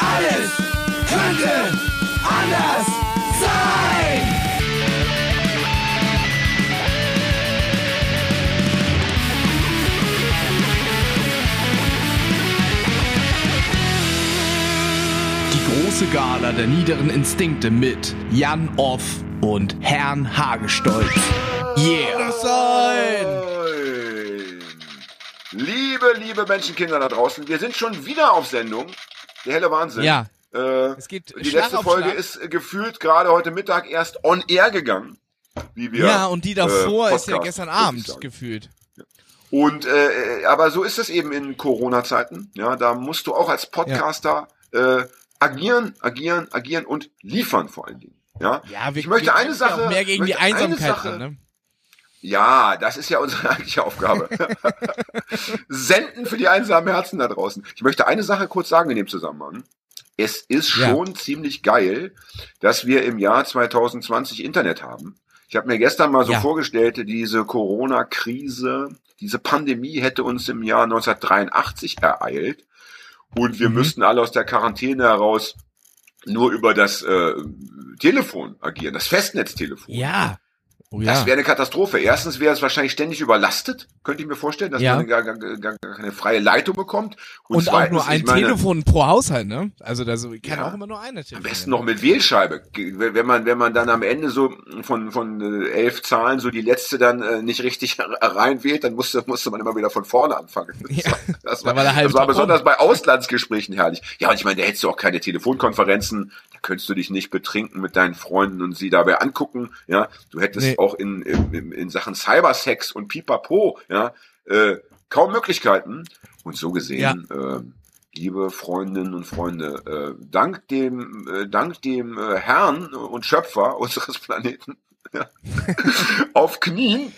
Alles könnte anders sein. Die große Gala der niederen Instinkte mit Jan Off und Herrn Hagestolz. Yeah. sein! Liebe, liebe Menschenkinder da draußen, wir sind schon wieder auf Sendung. Der helle Wahnsinn. Ja. Äh, Es geht die Schlag letzte Folge Schlag. ist äh, gefühlt gerade heute Mittag erst on air gegangen. Wie wir, Ja, und die davor äh, ist ja gestern Abend gefühlt. Und äh, aber so ist es eben in Corona-Zeiten. Ja, da musst du auch als Podcaster äh, agieren, agieren, agieren und liefern vor allen Dingen. Ja, Ja, wir, ich möchte wir eine ja Sache, mehr gegen die möchte eine Einsamkeit Sache- an, ne? Ja, das ist ja unsere eigentliche Aufgabe. Senden für die einsamen Herzen da draußen. Ich möchte eine Sache kurz sagen in dem Zusammenhang. Es ist Ja. schon ziemlich geil, dass wir im Jahr 2020 Internet haben. Ich habe mir gestern mal so Ja. vorgestellt, diese Corona-Krise, diese Pandemie hätte uns im Jahr 1983 ereilt und wir Mhm. müssten alle aus der Quarantäne heraus nur über das äh, Telefon agieren, das Festnetztelefon. Ja. Oh Das ja. wäre eine Katastrophe. Erstens wäre es wahrscheinlich ständig überlastet, könnte ich mir vorstellen, dass Ja. man gar, gar, gar, keine freie Leitung bekommt. Und, auch zweitens, nur ein meine, Telefon pro Haushalt, ne? Also da so, kann Ja. auch immer nur einer Am telefonieren. besten noch mit Wählscheibe. Wenn man, wenn man dann am Ende so von, von äh, elf Zahlen so die letzte dann äh, nicht richtig reinwählt, dann musste, musste man immer wieder von vorne anfangen. Das Da war, war der halbe das war besonders bei Auslandsgesprächen herrlich. Ja, und ich meine, da hättest du auch keine Telefonkonferenzen, da könntest du dich nicht betrinken mit deinen Freunden und sie dabei angucken. Ja, du hättest Nee. Auch in, in, in- Sachen Cybersex und Pipapo, ja, äh, kaum Möglichkeiten. Und so gesehen, ähm, liebe Freundinnen und Freunde, äh, dank dem, äh, dank dem äh, Herrn und Schöpfer unseres Planeten ja, auf Knien,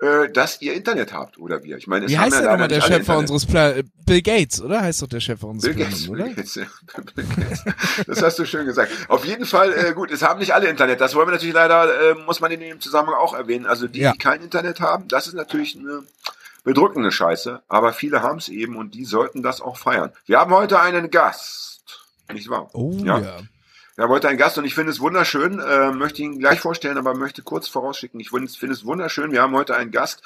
äh, dass ihr Internet habt, oder wir. Ich meine, es Wie heißt ja leider nochmal der Schöpfer Internet. unseres Pla Bill Gates, oder? Heißt doch der Schöpfer unseres Bill Gates, Planeten, oder? Bill Gates, ja. Bill Gates. Das hast du schön gesagt. Auf jeden Fall, äh, gut, es haben nicht alle Internet. Das wollen wir natürlich leider, äh, muss man in dem Zusammenhang auch erwähnen. Also die, Ja. die kein Internet haben, das ist natürlich eine bedrückende Scheiße. Aber viele haben es eben und die sollten das auch feiern. Wir haben heute einen Gast. Nicht wahr? Oh ja. Wir haben heute einen Gast und ich finde es wunderschön, äh, möchte ihn gleich vorstellen, aber möchte kurz vorausschicken, ich finde es- wunderschön, wir haben heute einen Gast,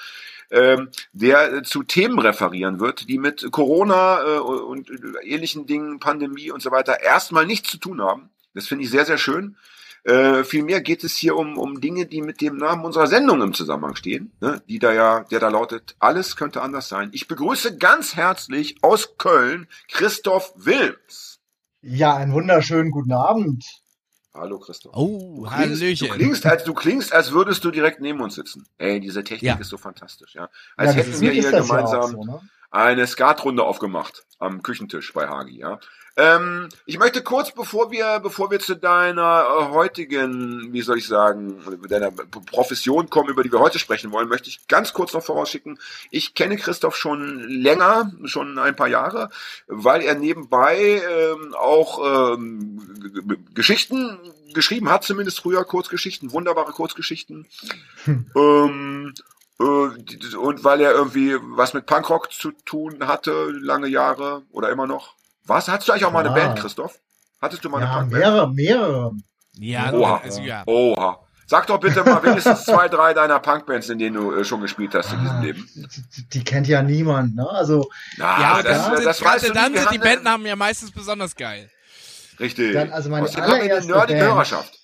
ähm, der äh, zu Themen referieren wird, die mit Corona äh, und äh, ähnlichen Dingen, Pandemie und so weiter erstmal nichts zu tun haben. Das finde ich sehr, sehr schön. Äh, vielmehr geht es hier um, um Dinge, die mit dem Namen unserer Sendung im Zusammenhang stehen, ne? die da ja, der da lautet, alles könnte anders sein. Ich begrüße ganz herzlich aus Köln Christoph Wilms. Ja, einen wunderschönen guten Abend. Hallo Christoph. Oh, Du klingst, Hallöchen. du klingst, als du klingst, als würdest du direkt neben uns sitzen. Ey, diese Technik Ja. ist so fantastisch, ja. Als ja, hätten wir hier ja gemeinsam so, ne? eine Skatrunde aufgemacht am Küchentisch bei Hagi, ja. Ähm, ich möchte kurz, bevor wir, bevor wir zu deiner äh, heutigen, wie soll ich sagen, deiner Profession kommen, über die wir heute sprechen wollen, möchte ich ganz kurz noch vorausschicken. Ich kenne Christoph schon länger, schon ein paar Jahre, weil er nebenbei ähm, auch ähm, Geschichten geschrieben hat, zumindest früher Kurzgeschichten, wunderbare Kurzgeschichten. Ähm, äh, und weil er irgendwie was mit Punkrock zu tun hatte, lange Jahre oder immer noch. Was? Hattest du eigentlich auch mal eine Ja. Band, Christoph? Hattest du mal eine Ja, Punkband? mehrere, mehrere. Ja, Oha. also ja. Oha. Sag doch bitte mal wenigstens zwei, drei deiner Punkbands, in denen du äh, schon gespielt hast in diesem Ah, Leben. die, die, kennt ja niemand, ne? Also, Na, Ja, das, dann, äh, das sind, weißt du dann sind die haben eine- Bandnamen ja meistens besonders geil. Richtig. Dann, also meine Außerdem haben wir eine allererste Band. Hörerschaft.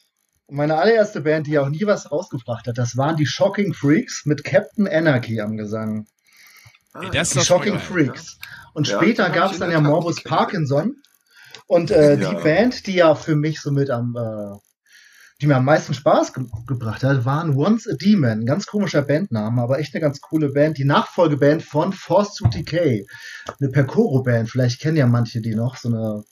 meine allererste Band, die auch nie was rausgebracht hat, das waren die Shocking Freaks mit Captain Anarchy am Gesang. Ah, das Die Shocking Freaks. Und Ja, später gab es dann ja Morbus Parkinson. Und äh, Ja. die Band, die ja für mich somit am, äh, die mir am meisten Spaß ge gebracht hat, waren Once a Demon. Ganz komischer Bandname, aber echt eine ganz coole Band. Die Nachfolgeband von Force to Decay. Eine Percoro-Band. Vielleicht kennen ja manche die noch. So eine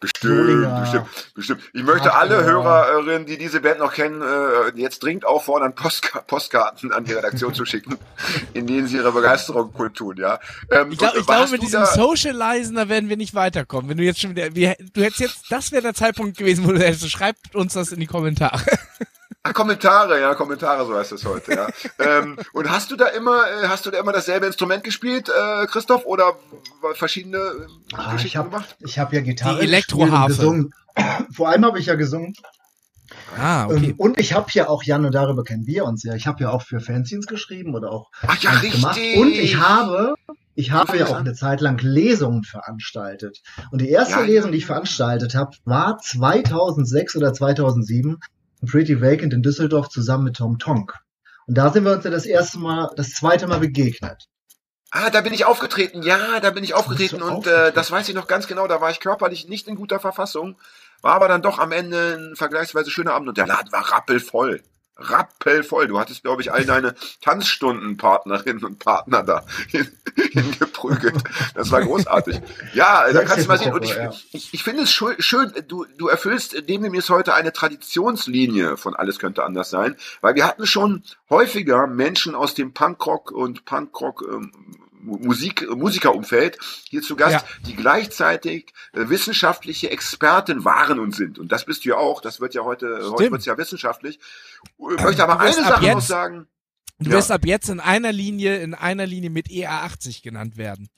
Bestimmt, bestimmt, bestimmt. Ich möchte alle Hardcore. Hörerinnen, die diese Band noch kennen, äh, jetzt dringend auffordern, Postka Postkarten an die Redaktion zu schicken, in denen sie ihre Begeisterung kundtun, ja. Ähm, Ich glaube, hast mit diesem da- Socializen, da werden wir nicht weiterkommen. Wenn du jetzt schon wieder, wir, du hättest jetzt, das wäre der Zeitpunkt gewesen, wo du hättest, schreibt uns das in die Kommentare. Ah, Kommentare, ja, Kommentare, so heißt es heute, ja. ähm, und hast du da immer, äh, hast du da immer dasselbe Instrument gespielt, äh, Christoph, oder verschiedene äh, ah, ich hab, gemacht? Ich habe ja Gitarre Die Elektroharfe. gesungen. Vor allem habe ich ja gesungen. Ah, okay. Ähm, und ich habe ja auch, Jan, und darüber kennen wir uns ja, ich habe ja auch für Fanzines geschrieben oder auch Ach ja, richtig. gemacht. Und ich habe, ich habe ja auch eine Zeit lang Lesungen veranstaltet. Und die erste ja, Lesung, die ich veranstaltet habe, war 2006 oder 2007 Pretty Vacant in Düsseldorf zusammen mit Tom Tonk. Und da sind wir uns ja das erste Mal, das zweite Mal begegnet. Ah, da bin ich aufgetreten. Ja, da bin ich aufgetreten und aufgetreten? Äh, das weiß ich noch ganz genau. Da war ich körperlich nicht in guter Verfassung, war aber dann doch am Ende ein vergleichsweise schöner Abend und der Laden war rappelvoll rappelvoll. Du hattest, glaube ich, all deine Tanzstundenpartnerinnen und Partner da hingeprügelt. Das war großartig. Ja, da kannst du mal sehen. Und ich, ich, ich finde es schön, du, du erfüllst demnächst heute eine Traditionslinie von Alles könnte anders sein, weil wir hatten schon häufiger Menschen aus dem Punkrock und Punkrock ähm, Musik, Musikerumfeld hier zu Gast, ja. die gleichzeitig äh, wissenschaftliche Experten waren und sind. Und das bist du ja auch. Das wird ja heute, Stimmt. heute wird es ja wissenschaftlich. Ich möchte aber eine Sache jetzt, noch sagen. Du ja. wirst ab jetzt in einer Linie, in einer Linie mit EA80 genannt werden.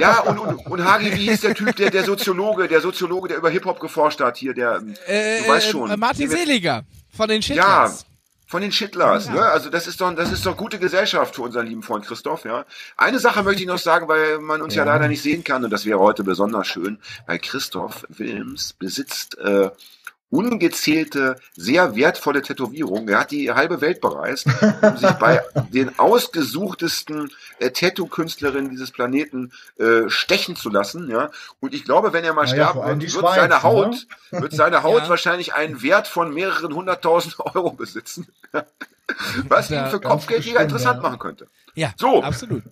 ja, und, und, und Hagi, wie hieß der Typ, der, der Soziologe, der Soziologe, der über Hip-Hop geforscht hat hier, der, äh, du weißt schon. Äh, Martin Seliger von den Schittlers. Ja, von den Schittlers, ja. ne? Also das ist doch, das ist doch gute Gesellschaft für unseren lieben Freund Christoph, ja. Eine Sache möchte ich noch sagen, weil man uns ja, ja leider nicht sehen kann und das wäre heute besonders schön, weil Christoph Wilms besitzt äh, ungezählte, sehr wertvolle Tätowierungen. Er hat die halbe Welt bereist, um sich bei den ausgesuchtesten äh, Tattoo-Künstlerinnen dieses Planeten äh, stechen zu lassen. Ja? Und ich glaube, wenn er mal ja, sterben wird, wird Schweiz, seine Haut, ne? wird seine Haut ja. wahrscheinlich einen Wert von mehreren hunderttausend Euro besitzen. Was ihn für Kopfgeldjäger interessant machen könnte. Ja, so. absolut.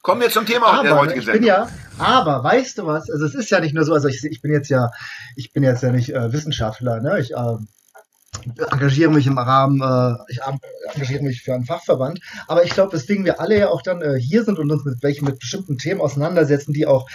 Kommen wir zum Thema aber, der heutigen Sendung. Ja, aber weißt du was? Also es ist ja nicht nur so, also ich, ich bin jetzt ja, ich bin jetzt ja nicht äh, Wissenschaftler, ne? Ich äh, engagiere mich im Rahmen, äh, ich engagiere mich für einen Fachverband, aber ich glaube, weswegen wir alle ja auch dann äh, hier sind und uns mit welchen mit bestimmten Themen auseinandersetzen, die auch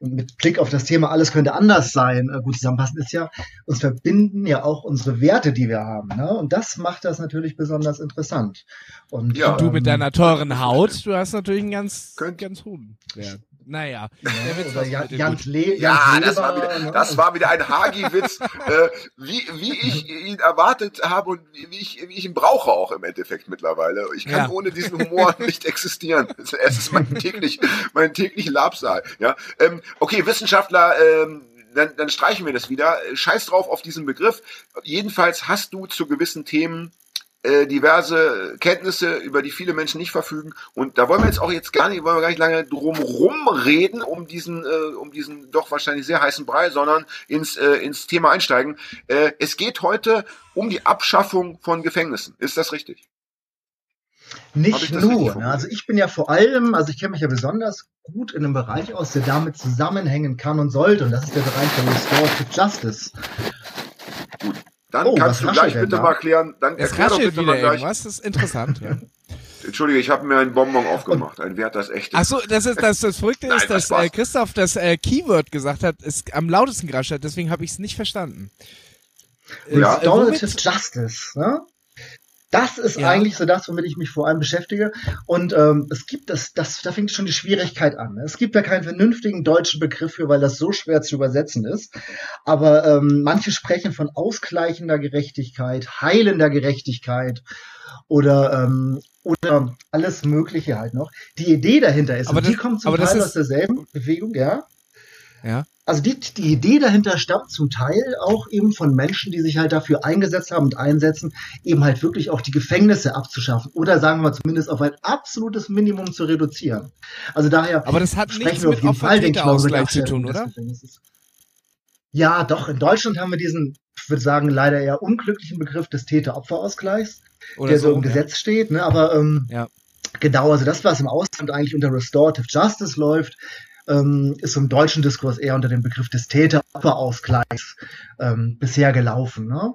mit Blick auf das Thema alles könnte anders sein, äh, gut zusammenpassen, ist ja, uns verbinden ja auch unsere Werte, die wir haben. Ne? Und das macht das natürlich besonders interessant. Und, ja, du mit ähm, deiner teuren Haut, du hast natürlich einen ganz, könnt, ganz hohen Wert. Naja, der Witz Oder Jan, Jans Le Ja, das war wieder, das war wieder ein Hagi-Witz, äh, wie, wie ich ihn erwartet habe und wie ich, wie ich ihn brauche auch im Endeffekt mittlerweile. Ich kann ja. ohne diesen Humor nicht existieren. Es ist mein täglich, mein täglich Labsal. Ja, ähm, okay, Wissenschaftler, ähm, dann, dann streichen wir das wieder. Scheiß drauf auf diesen Begriff. Jedenfalls hast du zu gewissen Themen äh, diverse Kenntnisse, über die viele Menschen nicht verfügen. Und da wollen wir jetzt auch jetzt gar nicht, wollen wir gar nicht lange drum reden um diesen, äh, um diesen doch wahrscheinlich sehr heißen Brei, sondern ins, äh, ins Thema einsteigen. Äh, es geht heute um die Abschaffung von Gefängnissen. Ist das richtig? Nicht nur. Ne? Also ich bin ja vor allem, also ich kenne mich ja besonders gut in einem Bereich aus, der damit zusammenhängen kann und sollte. Und das ist der Bereich der Restorative Justice. Gut. Dann oh, kannst du gleich bitte da? mal klären. Dann es erklär doch bitte mal gleich. Was ist interessant. Ja. Entschuldige, ich habe mir einen Bonbon aufgemacht. Ein Wert, das echt ist. Ach so, das ist das, das Verrückte ist, dass äh, Christoph das äh, Keyword gesagt hat, ist am lautesten gerascht hat. Deswegen habe ich es nicht verstanden. Ja. Restorative äh, Justice. Ne? Das ist ja. eigentlich so das, womit ich mich vor allem beschäftige. Und ähm, es gibt das, das, da fängt schon die Schwierigkeit an. Es gibt ja keinen vernünftigen deutschen Begriff für, weil das so schwer zu übersetzen ist. Aber ähm, manche sprechen von ausgleichender Gerechtigkeit, heilender Gerechtigkeit oder ähm, oder alles Mögliche halt noch. Die Idee dahinter ist, aber und das, die kommt zum Teil aus derselben Bewegung, ja. Ja. Also die, die Idee dahinter stammt zum Teil auch eben von Menschen, die sich halt dafür eingesetzt haben und einsetzen, eben halt wirklich auch die Gefängnisse abzuschaffen oder sagen wir zumindest auf ein absolutes Minimum zu reduzieren. Also daher Aber das hat sprechen wir auf jeden Fall den Ausgleich zu tun, oder? Ja, doch. In Deutschland haben wir diesen, ich würde sagen, leider eher unglücklichen Begriff des Täter-Opfer-Ausgleichs, der so, so im ja. Gesetz steht. Ne? Aber ähm, ja. genau, also das, was im Ausland eigentlich unter Restorative Justice läuft, ähm, ist im deutschen Diskurs eher unter dem Begriff des Täter-Opfer-Ausgleichs ähm, bisher gelaufen. Ne?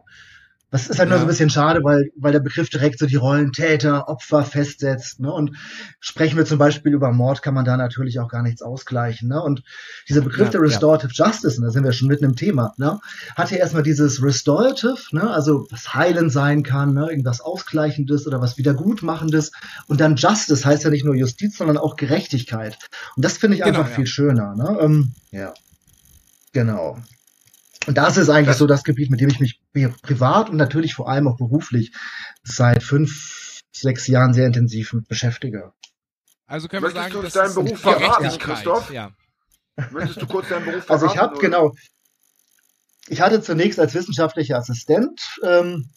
Das ist halt nur Ja. so ein bisschen schade, weil, weil der Begriff direkt so die Rollen Täter, Opfer festsetzt. Ne? Und sprechen wir zum Beispiel über Mord, kann man da natürlich auch gar nichts ausgleichen. Ne? Und dieser Begriff Ja, der Restorative Justice, und da sind wir schon mitten im Thema, ne? hat ja erstmal dieses Restorative, ne? also was heilend sein kann, ne? irgendwas Ausgleichendes oder was Wiedergutmachendes. Und dann Justice heißt ja nicht nur Justiz, sondern auch Gerechtigkeit. Und das finde ich Genau, einfach ja. viel schöner. Ne? Ähm, ja, genau. Und das ist eigentlich Das- so das Gebiet, mit dem ich mich privat und natürlich vor allem auch beruflich seit fünf, sechs Jahren sehr intensiv mit beschäftige. Also können wir Möchtest sagen, du das deinen ist Beruf verraten. Christoph? Ja. Möchtest du kurz deinen Beruf Also ich verraten, habe genau, ich hatte zunächst als wissenschaftlicher Assistent ähm,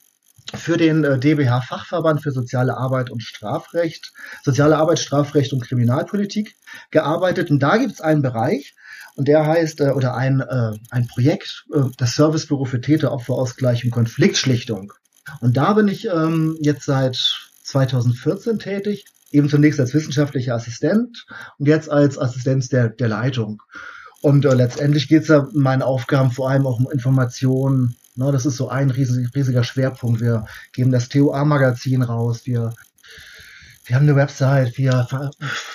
für den äh, DBH Fachverband für soziale Arbeit und Strafrecht, soziale Arbeit, Strafrecht und Kriminalpolitik gearbeitet. Und da gibt es einen Bereich, und der heißt, äh, oder ein, äh, ein Projekt, äh, das Servicebüro für Täter, Opferausgleich und Konfliktschlichtung. Und da bin ich ähm, jetzt seit 2014 tätig, eben zunächst als wissenschaftlicher Assistent und jetzt als Assistent der, der Leitung. Und äh, letztendlich geht es ja in meinen Aufgaben vor allem auch um Informationen. Ne, das ist so ein riesig, riesiger Schwerpunkt. Wir geben das TOA-Magazin raus. Wir, wir haben eine Website. Wir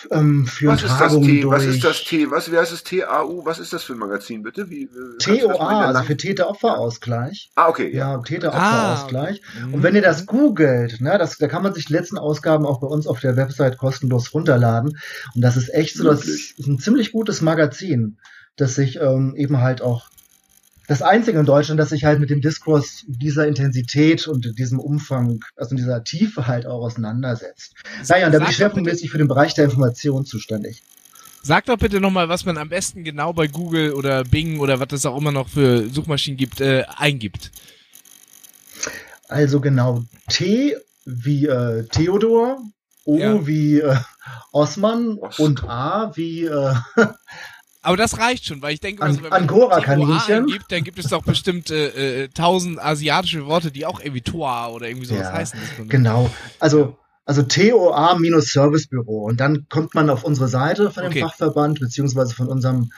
ähm, führen Was ist das T? durch. Was ist das T? Was, wie heißt das TAU? Was ist das für ein Magazin, bitte? Wie, äh, das TOA, also für Täter-Opfer-Ausgleich. Ah, okay, ja. Ja, Täter-Opfer-Ausgleich. Mhm. Und wenn ihr das googelt, ne, das, da kann man sich die letzten Ausgaben auch bei uns auf der Website kostenlos runterladen. Und das ist echt so, das Wirklich? ist ein ziemlich gutes Magazin, das sich ähm, eben halt auch das einzige in Deutschland, das sich halt mit dem Diskurs dieser Intensität und diesem Umfang, also in dieser Tiefe halt auch auseinandersetzt. Naja, und da bin ich schwerpunktmäßig für den Bereich der Information zuständig. Sag doch bitte nochmal, was man am besten genau bei Google oder Bing oder was es auch immer noch für Suchmaschinen gibt, äh, eingibt. Also genau, T wie äh, Theodor, O Ja. wie äh, Osman Os- und A wie äh, Aber das reicht schon, weil ich denke, An- also, wenn man Angora-Kaninchen. TOA eingibt, dann gibt es doch bestimmt äh, äh, tausend asiatische Worte, die auch irgendwie Toa oder irgendwie sowas Ja, heißen. Genau. Also, also TOA minus Servicebüro. Und dann kommt man auf unsere Seite von dem Okay. Fachverband, beziehungsweise von unserem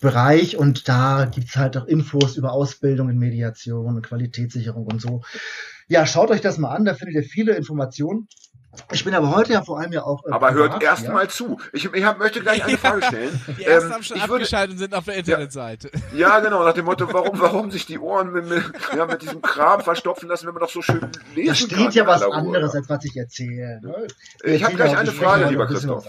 Bereich und da gibt's halt auch Infos über Ausbildung in Mediation, Qualitätssicherung und so. Ja, schaut euch das mal an, da findet ihr viele Informationen. Ich bin aber heute ja vor allem ja auch. äh, Aber hört erst ja. mal zu. Ich, ich hab, möchte gleich eine Frage stellen. Die ersten Ähm, haben schon ich würde, abgeschaltet und sind auf der Internetseite. ja, genau, nach dem Motto, warum, warum sich die Ohren mit, mit, ja, mit diesem Kram verstopfen lassen, wenn man doch so schön lesen Da kann. steht ja in was anderes, als was ich erzähle. Ne? Ich habe erzähle gleich eine Frage, lieber Christoph.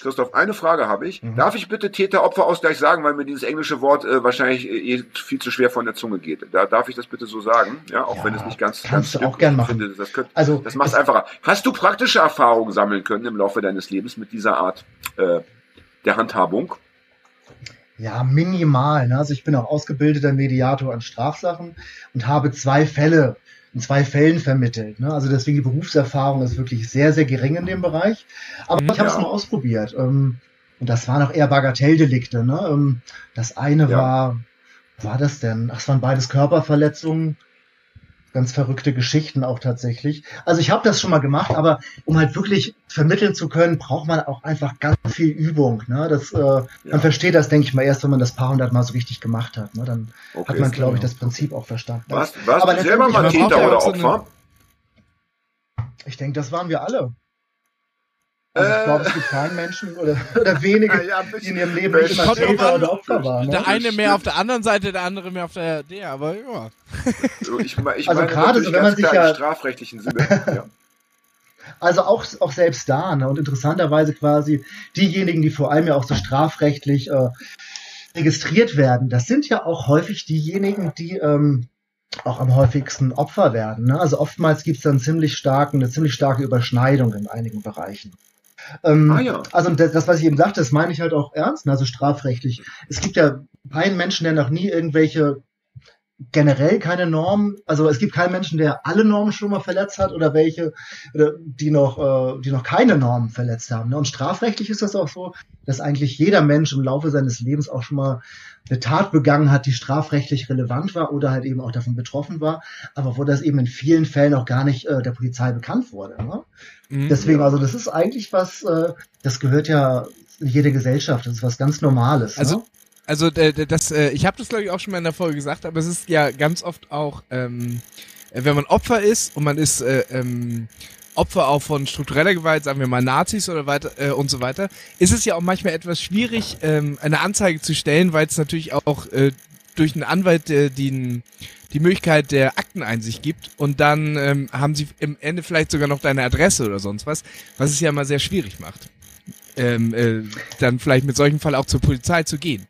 Christoph, eine Frage habe ich. Mhm. Darf ich bitte Täter-Opfer-Ausgleich sagen, weil mir dieses englische Wort äh, wahrscheinlich äh, eh viel zu schwer von der Zunge geht. Da darf ich das bitte so sagen, ja, auch Ja, wenn es nicht ganz, ganz kannst du stimmt. auch gern machen. Finde, das könnte, Also, das macht es- einfacher. Hast du praktische Erfahrungen sammeln können im Laufe deines Lebens mit dieser Art äh, der Handhabung? Ja, minimal. Ne? Also ich bin auch ausgebildeter Mediator an Strafsachen und habe zwei Fälle in zwei Fällen vermittelt. Ne? Also deswegen die Berufserfahrung ist wirklich sehr, sehr gering in dem Bereich. Aber Mhm. ich habe es Ja. mal ausprobiert. Ähm, und das waren auch eher Bagatelldelikte. Ne? Ähm, das eine Ja. war, wo war das denn? Ach, es waren beides Körperverletzungen. Ganz verrückte Geschichten auch tatsächlich. Also ich habe das schon mal gemacht, aber um halt wirklich vermitteln zu können, braucht man auch einfach ganz viel Übung. Ne? Das, äh, Ja. Man versteht das, denke ich mal, erst, wenn man das paar hundert Mal so richtig gemacht hat. Ne? Dann Okay. hat man, glaube ich, das Prinzip auch verstanden. Warst, warst Aber du selber mal Täter oder Opfer? Ich denke, das waren wir alle. Also ich Äh. glaube, es gibt keinen Menschen oder, oder wenige, Ja, die in ihrem Leben nicht drauf Täter an, oder Opfer waren. Der Ne? eine stimmt. mehr auf der anderen Seite, der andere mehr auf der der, aber ja. Ich, me- ich Also meine gerade so, wenn man sich ja- strafrechtlichen Sinne. Ja. Also auch, auch selbst da. Ne? Und interessanterweise quasi diejenigen, die vor allem ja auch so strafrechtlich äh, registriert werden, das sind ja auch häufig diejenigen, die ähm, auch am häufigsten Opfer werden. Ne? Also oftmals gibt es dann ziemlich starken, eine ziemlich starke Überschneidung in einigen Bereichen. Ähm, Ah ja. Also das, das, was ich eben sagte, das meine ich halt auch ernst, ne? also strafrechtlich. Es gibt ja keinen Menschen, der noch nie irgendwelche generell keine Normen, also es gibt keinen Menschen, der alle Normen schon mal verletzt hat oder welche, die noch, äh, die noch keine Normen verletzt haben. Ne? Und strafrechtlich ist das auch so, dass eigentlich jeder Mensch im Laufe seines Lebens auch schon mal eine Tat begangen hat, die strafrechtlich relevant war oder halt eben auch davon betroffen war, aber wo das eben in vielen Fällen auch gar nicht äh, der Polizei bekannt wurde. Mhm. Deswegen, also das ist eigentlich was, äh, das gehört ja jede Gesellschaft, das ist was ganz Normales. Also, ne? Also äh, das, äh, ich habe das glaube ich auch schon mal in der Folge gesagt, aber es ist ja ganz oft auch ähm, äh, wenn man Opfer ist und man ist äh, ähm, Opfer auch von struktureller Gewalt, sagen wir mal Nazis oder weiter äh, und so weiter, ist es ja auch manchmal etwas schwierig, ähm, eine Anzeige zu stellen, weil es natürlich auch äh, durch einen Anwalt äh, die, die Möglichkeit der Akteneinsicht gibt und dann ähm, haben sie im Ende vielleicht sogar noch deine Adresse oder sonst was, was es ja immer sehr schwierig macht, ähm, äh, dann vielleicht mit solchen Fall auch zur Polizei zu gehen.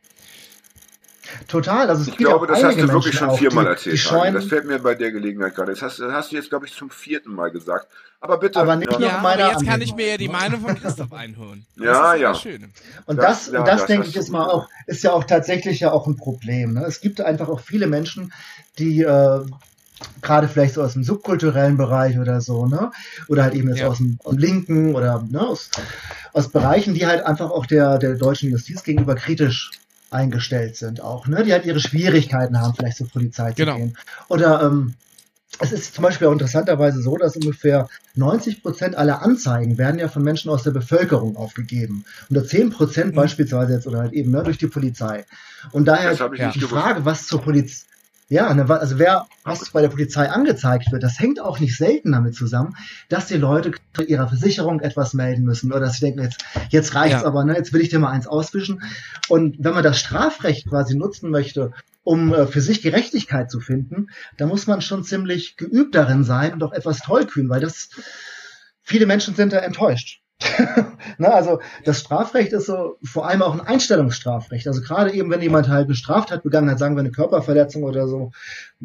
Total. Also es Ich gibt glaube, auch das hast du wirklich Menschen schon auch, viermal die, erzählt. Die scheuen, das fällt mir bei der Gelegenheit gerade. Das hast, das hast du jetzt, glaube ich, zum vierten Mal gesagt. Aber bitte. Aber nicht ja. meiner aber jetzt kann ich mir ja die Meinung von Christoph einholen. Das Ja, ist ja. Das Schöne. Und Das- das, ja, und das, das denke ich, ist mal auch, ist ja auch tatsächlich ja auch ein Problem. Ne? Es gibt einfach auch viele Menschen, die äh, gerade vielleicht so aus dem subkulturellen Bereich oder so, ne? Oder halt eben jetzt Ja. aus, dem, aus dem Linken oder ne? aus, aus Bereichen, die halt einfach auch der, der deutschen Justiz gegenüber kritisch eingestellt sind auch, ne? Die halt ihre Schwierigkeiten haben, vielleicht zur Polizei zu Genau. gehen. Oder ähm, es ist zum Beispiel auch interessanterweise so, dass ungefähr 90 Prozent aller Anzeigen werden ja von Menschen aus der Bevölkerung aufgegeben. Unter 10 Prozent Mhm. beispielsweise jetzt oder halt eben ne, durch die Polizei. Und daher die gewusst. Frage, was zur Polizei, ja, ne, also wer, was bei der Polizei angezeigt wird, das hängt auch nicht selten damit zusammen, dass die Leute zu ihrer Versicherung etwas melden müssen oder dass sie denken, jetzt, jetzt reicht's Ja. aber, ne, jetzt will ich dir mal eins auswischen. Und wenn man das Strafrecht quasi nutzen möchte, um äh, für sich Gerechtigkeit zu finden, da muss man schon ziemlich geübt darin sein und auch etwas tollkühn, weil das viele Menschen sind da enttäuscht. ne, also das Strafrecht ist so vor allem auch ein Einstellungsstrafrecht. Also gerade eben, wenn jemand halt eine Straftat begangen hat, sagen wir eine Körperverletzung oder so,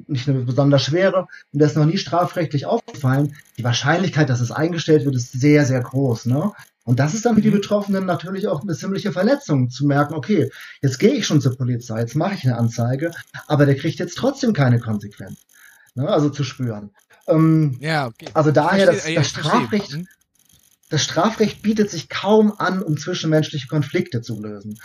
nicht eine besonders schwere, und der ist noch nie strafrechtlich aufgefallen, die Wahrscheinlichkeit, dass es eingestellt wird, ist sehr, sehr groß. Ne? Und das ist dann für die Mhm. Betroffenen natürlich auch eine ziemliche Verletzung, zu merken, okay, jetzt gehe ich schon zur Polizei, jetzt mache ich eine Anzeige, aber der kriegt jetzt trotzdem keine Konsequenz. Ne? Also zu spüren. Ähm, Ja, okay. also daher, das, ja, das. Strafrecht Hm? Das Strafrecht bietet sich kaum an, um zwischenmenschliche Konflikte zu lösen.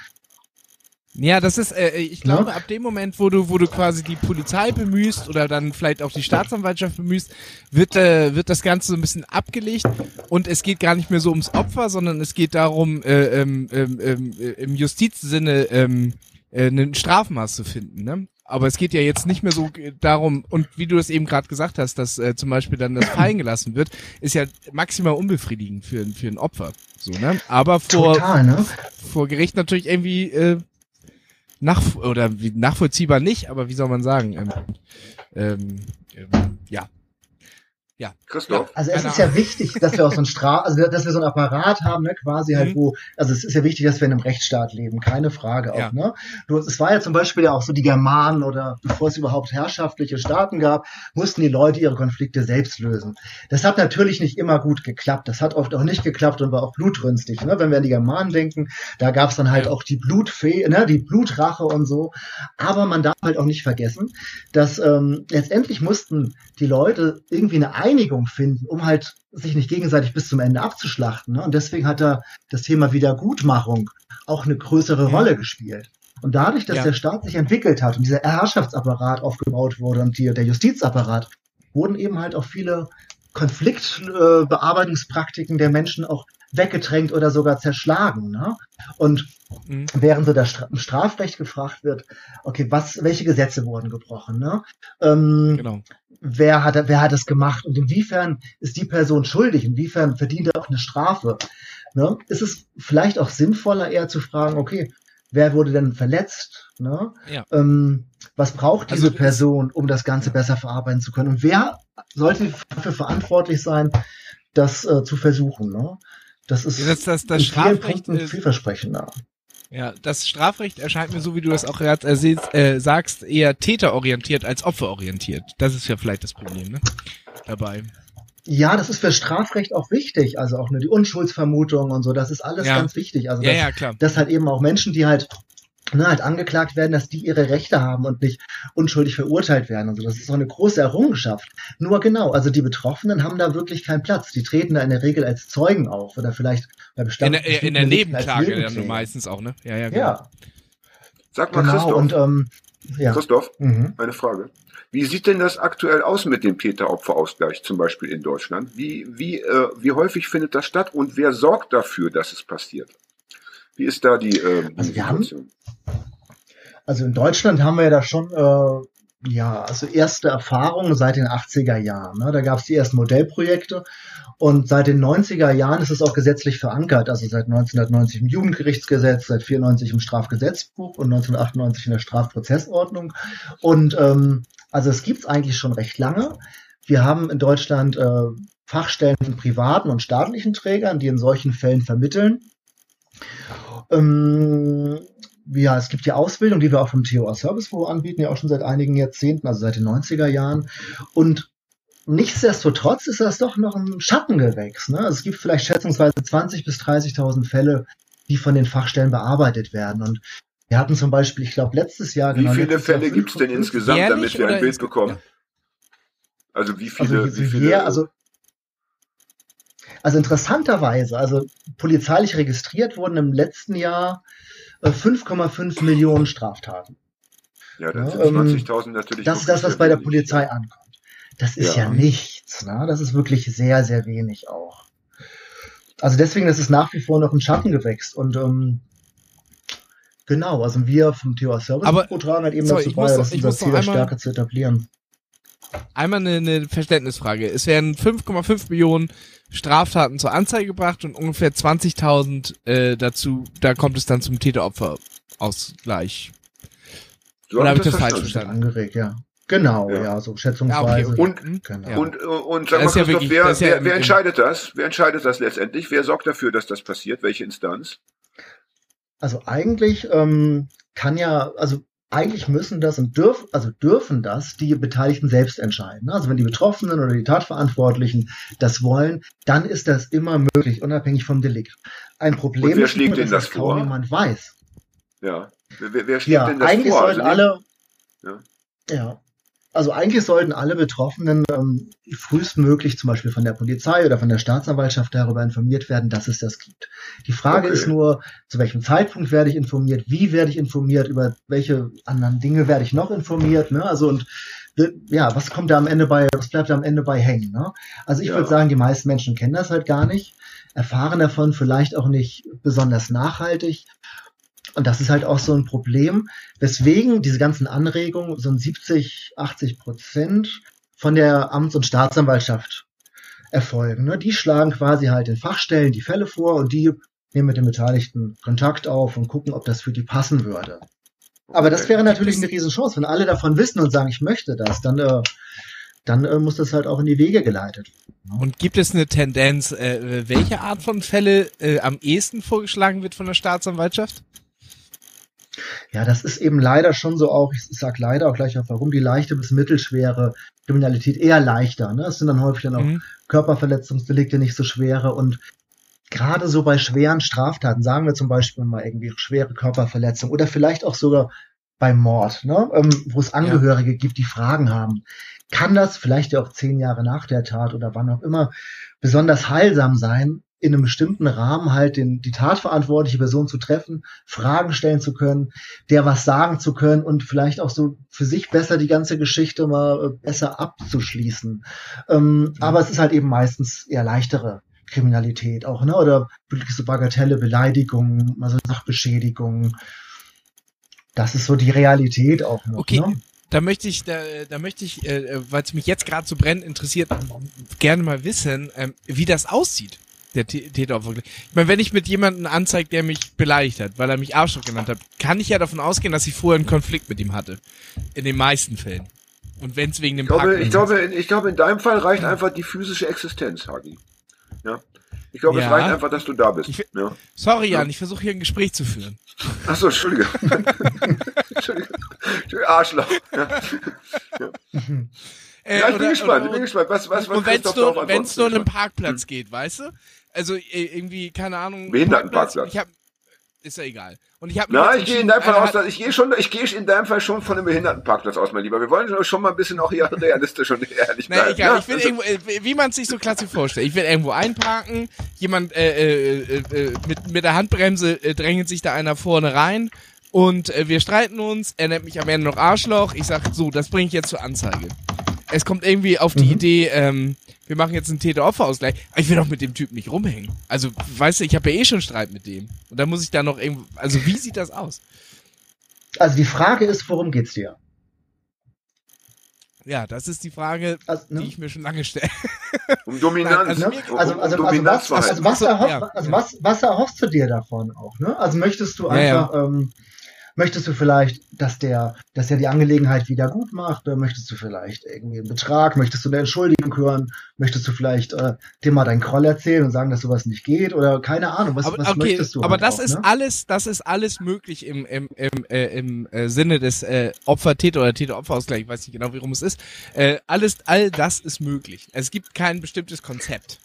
Ja, das ist, äh, ich glaube, ab dem Moment, wo du, wo du quasi die Polizei bemühst oder dann vielleicht auch die Staatsanwaltschaft bemühst, wird, äh, wird das Ganze so ein bisschen abgelegt und es geht gar nicht mehr so ums Opfer, sondern es geht darum, äh, ähm, ähm, ähm, äh, im Justizsinne ähm, äh, ein Strafmaß zu finden. Ne? Aber es geht ja jetzt nicht mehr so darum, und wie du das eben gerade gesagt hast, dass äh, zum Beispiel dann das fallen gelassen wird, ist ja maximal unbefriedigend für, für ein Opfer. So, ne? Aber vor, Total, ne? vor Gericht natürlich irgendwie äh, nach oder wie, nachvollziehbar nicht, aber wie soll man sagen? Ähm, ähm, ähm, ja. Christoph, Also es ist ja wichtig, dass wir auch so ein Straf, also dass wir so ein Apparat haben, ne, quasi halt Mhm. wo, also es ist ja wichtig, dass wir in einem Rechtsstaat leben, keine Frage auch, Ja. ne? Du, es war ja zum Beispiel ja auch so die Germanen oder bevor es überhaupt herrschaftliche Staaten gab, mussten die Leute ihre Konflikte selbst lösen. Das hat natürlich nicht immer gut geklappt. Das hat oft auch nicht geklappt und war auch blutrünstig. Ne? Wenn wir an die Germanen denken, da gab es dann halt Ja. auch die Blutfee, ne, die Blutrache und so. Aber man darf halt auch nicht vergessen, dass ähm, letztendlich mussten die Leute irgendwie eine Einigung finden, um halt sich nicht gegenseitig bis zum Ende abzuschlachten. Ne? Und deswegen hat da das Thema Wiedergutmachung auch eine größere Ja. Rolle gespielt. Und dadurch, dass Ja. der Staat sich entwickelt hat und dieser Herrschaftsapparat aufgebaut wurde und die, der Justizapparat, wurden eben halt auch viele Konfliktbearbeitungspraktiken der Menschen auch weggedrängt oder sogar zerschlagen. Ne? Und Mhm. während so das Strafrecht gefragt wird, okay, was, welche Gesetze wurden gebrochen? Ne? Ähm, Genau. Wer hat, wer hat das gemacht und inwiefern ist die Person schuldig, inwiefern verdient er auch eine Strafe. Ne? Ist es vielleicht auch sinnvoller, eher zu fragen, okay, wer wurde denn verletzt? Ne? Ja. Ähm, was braucht diese Also Person, um das Ganze besser verarbeiten zu können? Und wer sollte dafür verantwortlich sein, das äh, zu versuchen? Ne? Das ist Ja, das- das- das in vielen Strafrecht Punkten ist- vielversprechender. Ja, das Strafrecht erscheint mir, so wie du das auch gerade erzählst, äh, sagst, eher täterorientiert als opferorientiert. Das ist ja vielleicht das Problem, ne? Dabei. Ja, das ist für Strafrecht auch wichtig. Also auch nur die Unschuldsvermutung und so, das ist alles Ja. ganz wichtig. Also Ja, dass, ja, klar. dass halt eben auch Menschen, die halt, ne, halt angeklagt werden, dass die ihre Rechte haben und nicht unschuldig verurteilt werden. Also das ist auch eine große Errungenschaft. Nur genau, also die Betroffenen haben da wirklich keinen Platz. Die treten da in der Regel als Zeugen auf oder vielleicht bei In bestimmten der, in der Delikten als Nebenklage dann meistens auch, ne? Ja, ja, genau. Ja, sag mal genau. Christoph, Und ähm, ja. Christoph, Mhm. eine Frage. Wie sieht denn das aktuell aus mit dem Täter-Opfer-Ausgleich zum Beispiel in Deutschland? Wie, wie, äh, wie häufig findet das statt und wer sorgt dafür, dass es passiert? Wie ist da die, äh, die Also haben- Situation? Also in Deutschland haben wir ja da schon äh, ja, also erste Erfahrungen seit den 80er Jahren. Ne? Da gab es die ersten Modellprojekte und seit den 90er Jahren ist es auch gesetzlich verankert. Also seit 1990 im Jugendgerichtsgesetz, seit 94 im Strafgesetzbuch und 1998 in der Strafprozessordnung. Und ähm, also es gibt's eigentlich schon recht lange. Wir haben in Deutschland äh, Fachstellen von privaten und staatlichen Trägern, die in solchen Fällen vermitteln. Ähm, ja, es gibt die Ausbildung, die wir auch vom TOA Service Büro anbieten, ja auch schon seit einigen Jahrzehnten, also seit den 90er Jahren. Und nichtsdestotrotz ist das doch noch ein Schattengewächs. Ne? Also es gibt vielleicht schätzungsweise 20.000 bis 30.000 Fälle, die von den Fachstellen bearbeitet werden. Und wir hatten zum Beispiel, ich glaube, letztes Jahr. Wie genau, viele Fälle gibt es denn insgesamt, Jährlich damit wir ein Bild bekommen? Also wie viele, Also, wie viele ja, also, also interessanterweise, also polizeilich registriert wurden im letzten Jahr äh, 5,5 Millionen Straftaten. ja, dann ja, sind ähm, 20.000 natürlich. Das ist das, was bei der. Polizei ankommt. Das ist ja, Ja. nichts. Ne? Das ist wirklich sehr, sehr wenig auch. Also deswegen ist es nach wie vor noch ein Schattengewächs. Und ähm, genau, also wir vom TOA Service Aber- Pro tragen halt eben sorry, dazu bei, das Ziel stärker zu etablieren. Einmal eine, eine Verständnisfrage. Es werden 5,5 Millionen Straftaten zur Anzeige gebracht und ungefähr 20.000 äh, dazu, da kommt es dann zum Täter-Opfer-Ausgleich. So Oder hab hab ich das falsch verstanden. Angeregt, ja. Genau, Ja. ja, so Ja, okay, schätzungsweise. Und-? Genau. Ja. Und, äh, und sag Das mal, Christoph, wirklich- wer, wer, wer entscheidet das? Wer entscheidet das letztendlich? Wer sorgt dafür, dass das passiert? Welche Instanz? Also eigentlich ähm, kann ja, also eigentlich müssen das und dürfen, also dürfen das die Beteiligten selbst entscheiden. Also wenn die Betroffenen oder die Tatverantwortlichen das wollen, dann ist das immer möglich, unabhängig vom Delikt. Ein Problem Und wer ist schlägt denen dass das kaum vor? jemand weiß. Ja. Wer, wer, schlägt Ja, denn das eigentlich vor? sollten Also alle, Ja. ja, also eigentlich sollten alle Betroffenen ähm, frühestmöglich zum Beispiel von der Polizei oder von der Staatsanwaltschaft darüber informiert werden, dass es das gibt. Die Frage Okay. ist nur, zu welchem Zeitpunkt werde ich informiert, wie werde ich informiert, über welche anderen Dinge werde ich noch informiert, ne? Also und wir- ja, was kommt da am Ende bei, was bleibt da am Ende bei hängen, ne? Also ich Ja. würde sagen, die meisten Menschen kennen das halt gar nicht, erfahren davon vielleicht auch nicht besonders nachhaltig. Und das ist halt auch so ein Problem, weswegen diese ganzen Anregungen, so ein 70, 80 Prozent von der Amts- und Staatsanwaltschaft erfolgen. Ne? Die schlagen quasi halt den Fachstellen die Fälle vor und die nehmen mit den Beteiligten Kontakt auf und gucken, ob das für die passen würde. Aber das wäre natürlich eine Riesenchance, wenn alle davon wissen und sagen, ich möchte das, dann, äh, dann äh, muss das halt auch in die Wege geleitet werden. Und gibt es eine Tendenz, äh, welche Art von Fälle äh, am ehesten vorgeschlagen wird von der Staatsanwaltschaft? Ja, das ist eben leider schon so auch, ich sag leider auch gleich auch warum, die leichte bis mittelschwere Kriminalität eher leichter. Ne? Es sind dann häufig dann auch Mhm. Körperverletzungsdelikte, nicht so schwere und gerade so bei schweren Straftaten, sagen wir zum Beispiel mal irgendwie schwere Körperverletzung oder vielleicht auch sogar bei Mord, ne? ähm, wo es Angehörige gibt, die Fragen haben, kann das vielleicht ja auch zehn Jahre nach der Tat oder wann auch immer besonders heilsam sein, in einem bestimmten Rahmen halt den, die tatverantwortliche Person zu treffen, Fragen stellen zu können, der was sagen zu können und vielleicht auch so für sich besser die ganze Geschichte mal äh, besser abzuschließen. Ähm, Aber es ist halt eben meistens eher leichtere Kriminalität auch, ne? Oder wirklich so Bagatelle, Beleidigungen, also Sachbeschädigungen. Das ist so die Realität auch noch. Okay, Ne? da möchte ich, da, da möchte ich, äh, weil es mich jetzt gerade so brennend interessiert, gerne mal wissen, ähm, wie das aussieht. Der Tä- Täteropfer. Ich meine, wenn ich mit jemandem anzeige, der mich beleidigt hat, weil er mich Arschloch genannt hat, kann ich ja davon ausgehen, dass ich vorher einen Konflikt mit ihm hatte. In den meisten Fällen. Und wenn es wegen dem Ich glaube, ich glaube, in, ich glaube, in deinem Fall reicht einfach die physische Existenz, Hagi. Ja. Ich glaube, es Ja. reicht einfach, dass du da bist. Ich- ja. Sorry, Jan, ich versuche hier ein Gespräch zu führen. Ach so, Entschuldige. Entschuldige. Arschloch. Ja. Äh, ja, ich bin oder- gespannt. oder- ich bin gespannt. Was, was, was und wenn es nur, wenn's nur um einen. Parkplatz geht, weißt du? Also äh, irgendwie, keine Ahnung. Behindertenparkplatz. Ich hab, ist ja egal. Und ich habe Na, ich gehe in deinem Fall aus, ich gehe schon, ich gehe in deinem Fall schon von einem Behindertenparkplatz aus, mein Lieber. Wir wollen schon mal ein bisschen auch hier realistisch und ehrlich bleiben. egal, ja? ich will Also- irgendwo, äh, wie man es sich so klassisch vorstellt. Ich will irgendwo einparken, jemand äh, äh, äh, mit, mit der Handbremse äh, drängelt sich da einer vorne rein und äh, wir streiten uns, er nennt mich am Ende noch Arschloch, ich sag so, das bringe ich jetzt zur Anzeige. Es kommt irgendwie auf die Mhm. Idee, ähm, wir machen jetzt einen Täter-Opfer-Ausgleich, ich will doch mit dem Typen nicht rumhängen. Also, weißt du, ich habe ja eh schon Streit mit dem. Und dann muss ich da noch irgendwo, also wie sieht das aus? Also die Frage ist, worum geht's dir? Ja, das ist die Frage, Also, ne? die ich mir schon lange stelle. Um Dominanz. Nein, Ne? Also, um also, also, Dominanz was, also, was, erhoff, ja, also ja. was, was erhoffst du dir davon auch? Ne? Also möchtest du Ja, ja. einfach, Ähm, möchtest du vielleicht, dass der, dass der die Angelegenheit wieder gut macht? Oder möchtest du vielleicht irgendwie einen Betrag? Möchtest du eine Entschuldigung hören? Möchtest du vielleicht äh, dir mal deinen Groll erzählen und sagen, dass sowas nicht geht? Oder keine Ahnung, was, aber, was okay, möchtest du? aber halt das auch, ist ne? alles, das ist alles möglich im, im, im, äh, im äh, Sinne des äh, Opfer-Täter oder Täter-Opfer-Ausgleich, ich weiß nicht genau, worum es ist. Äh, alles, all das ist möglich. Es gibt kein bestimmtes Konzept.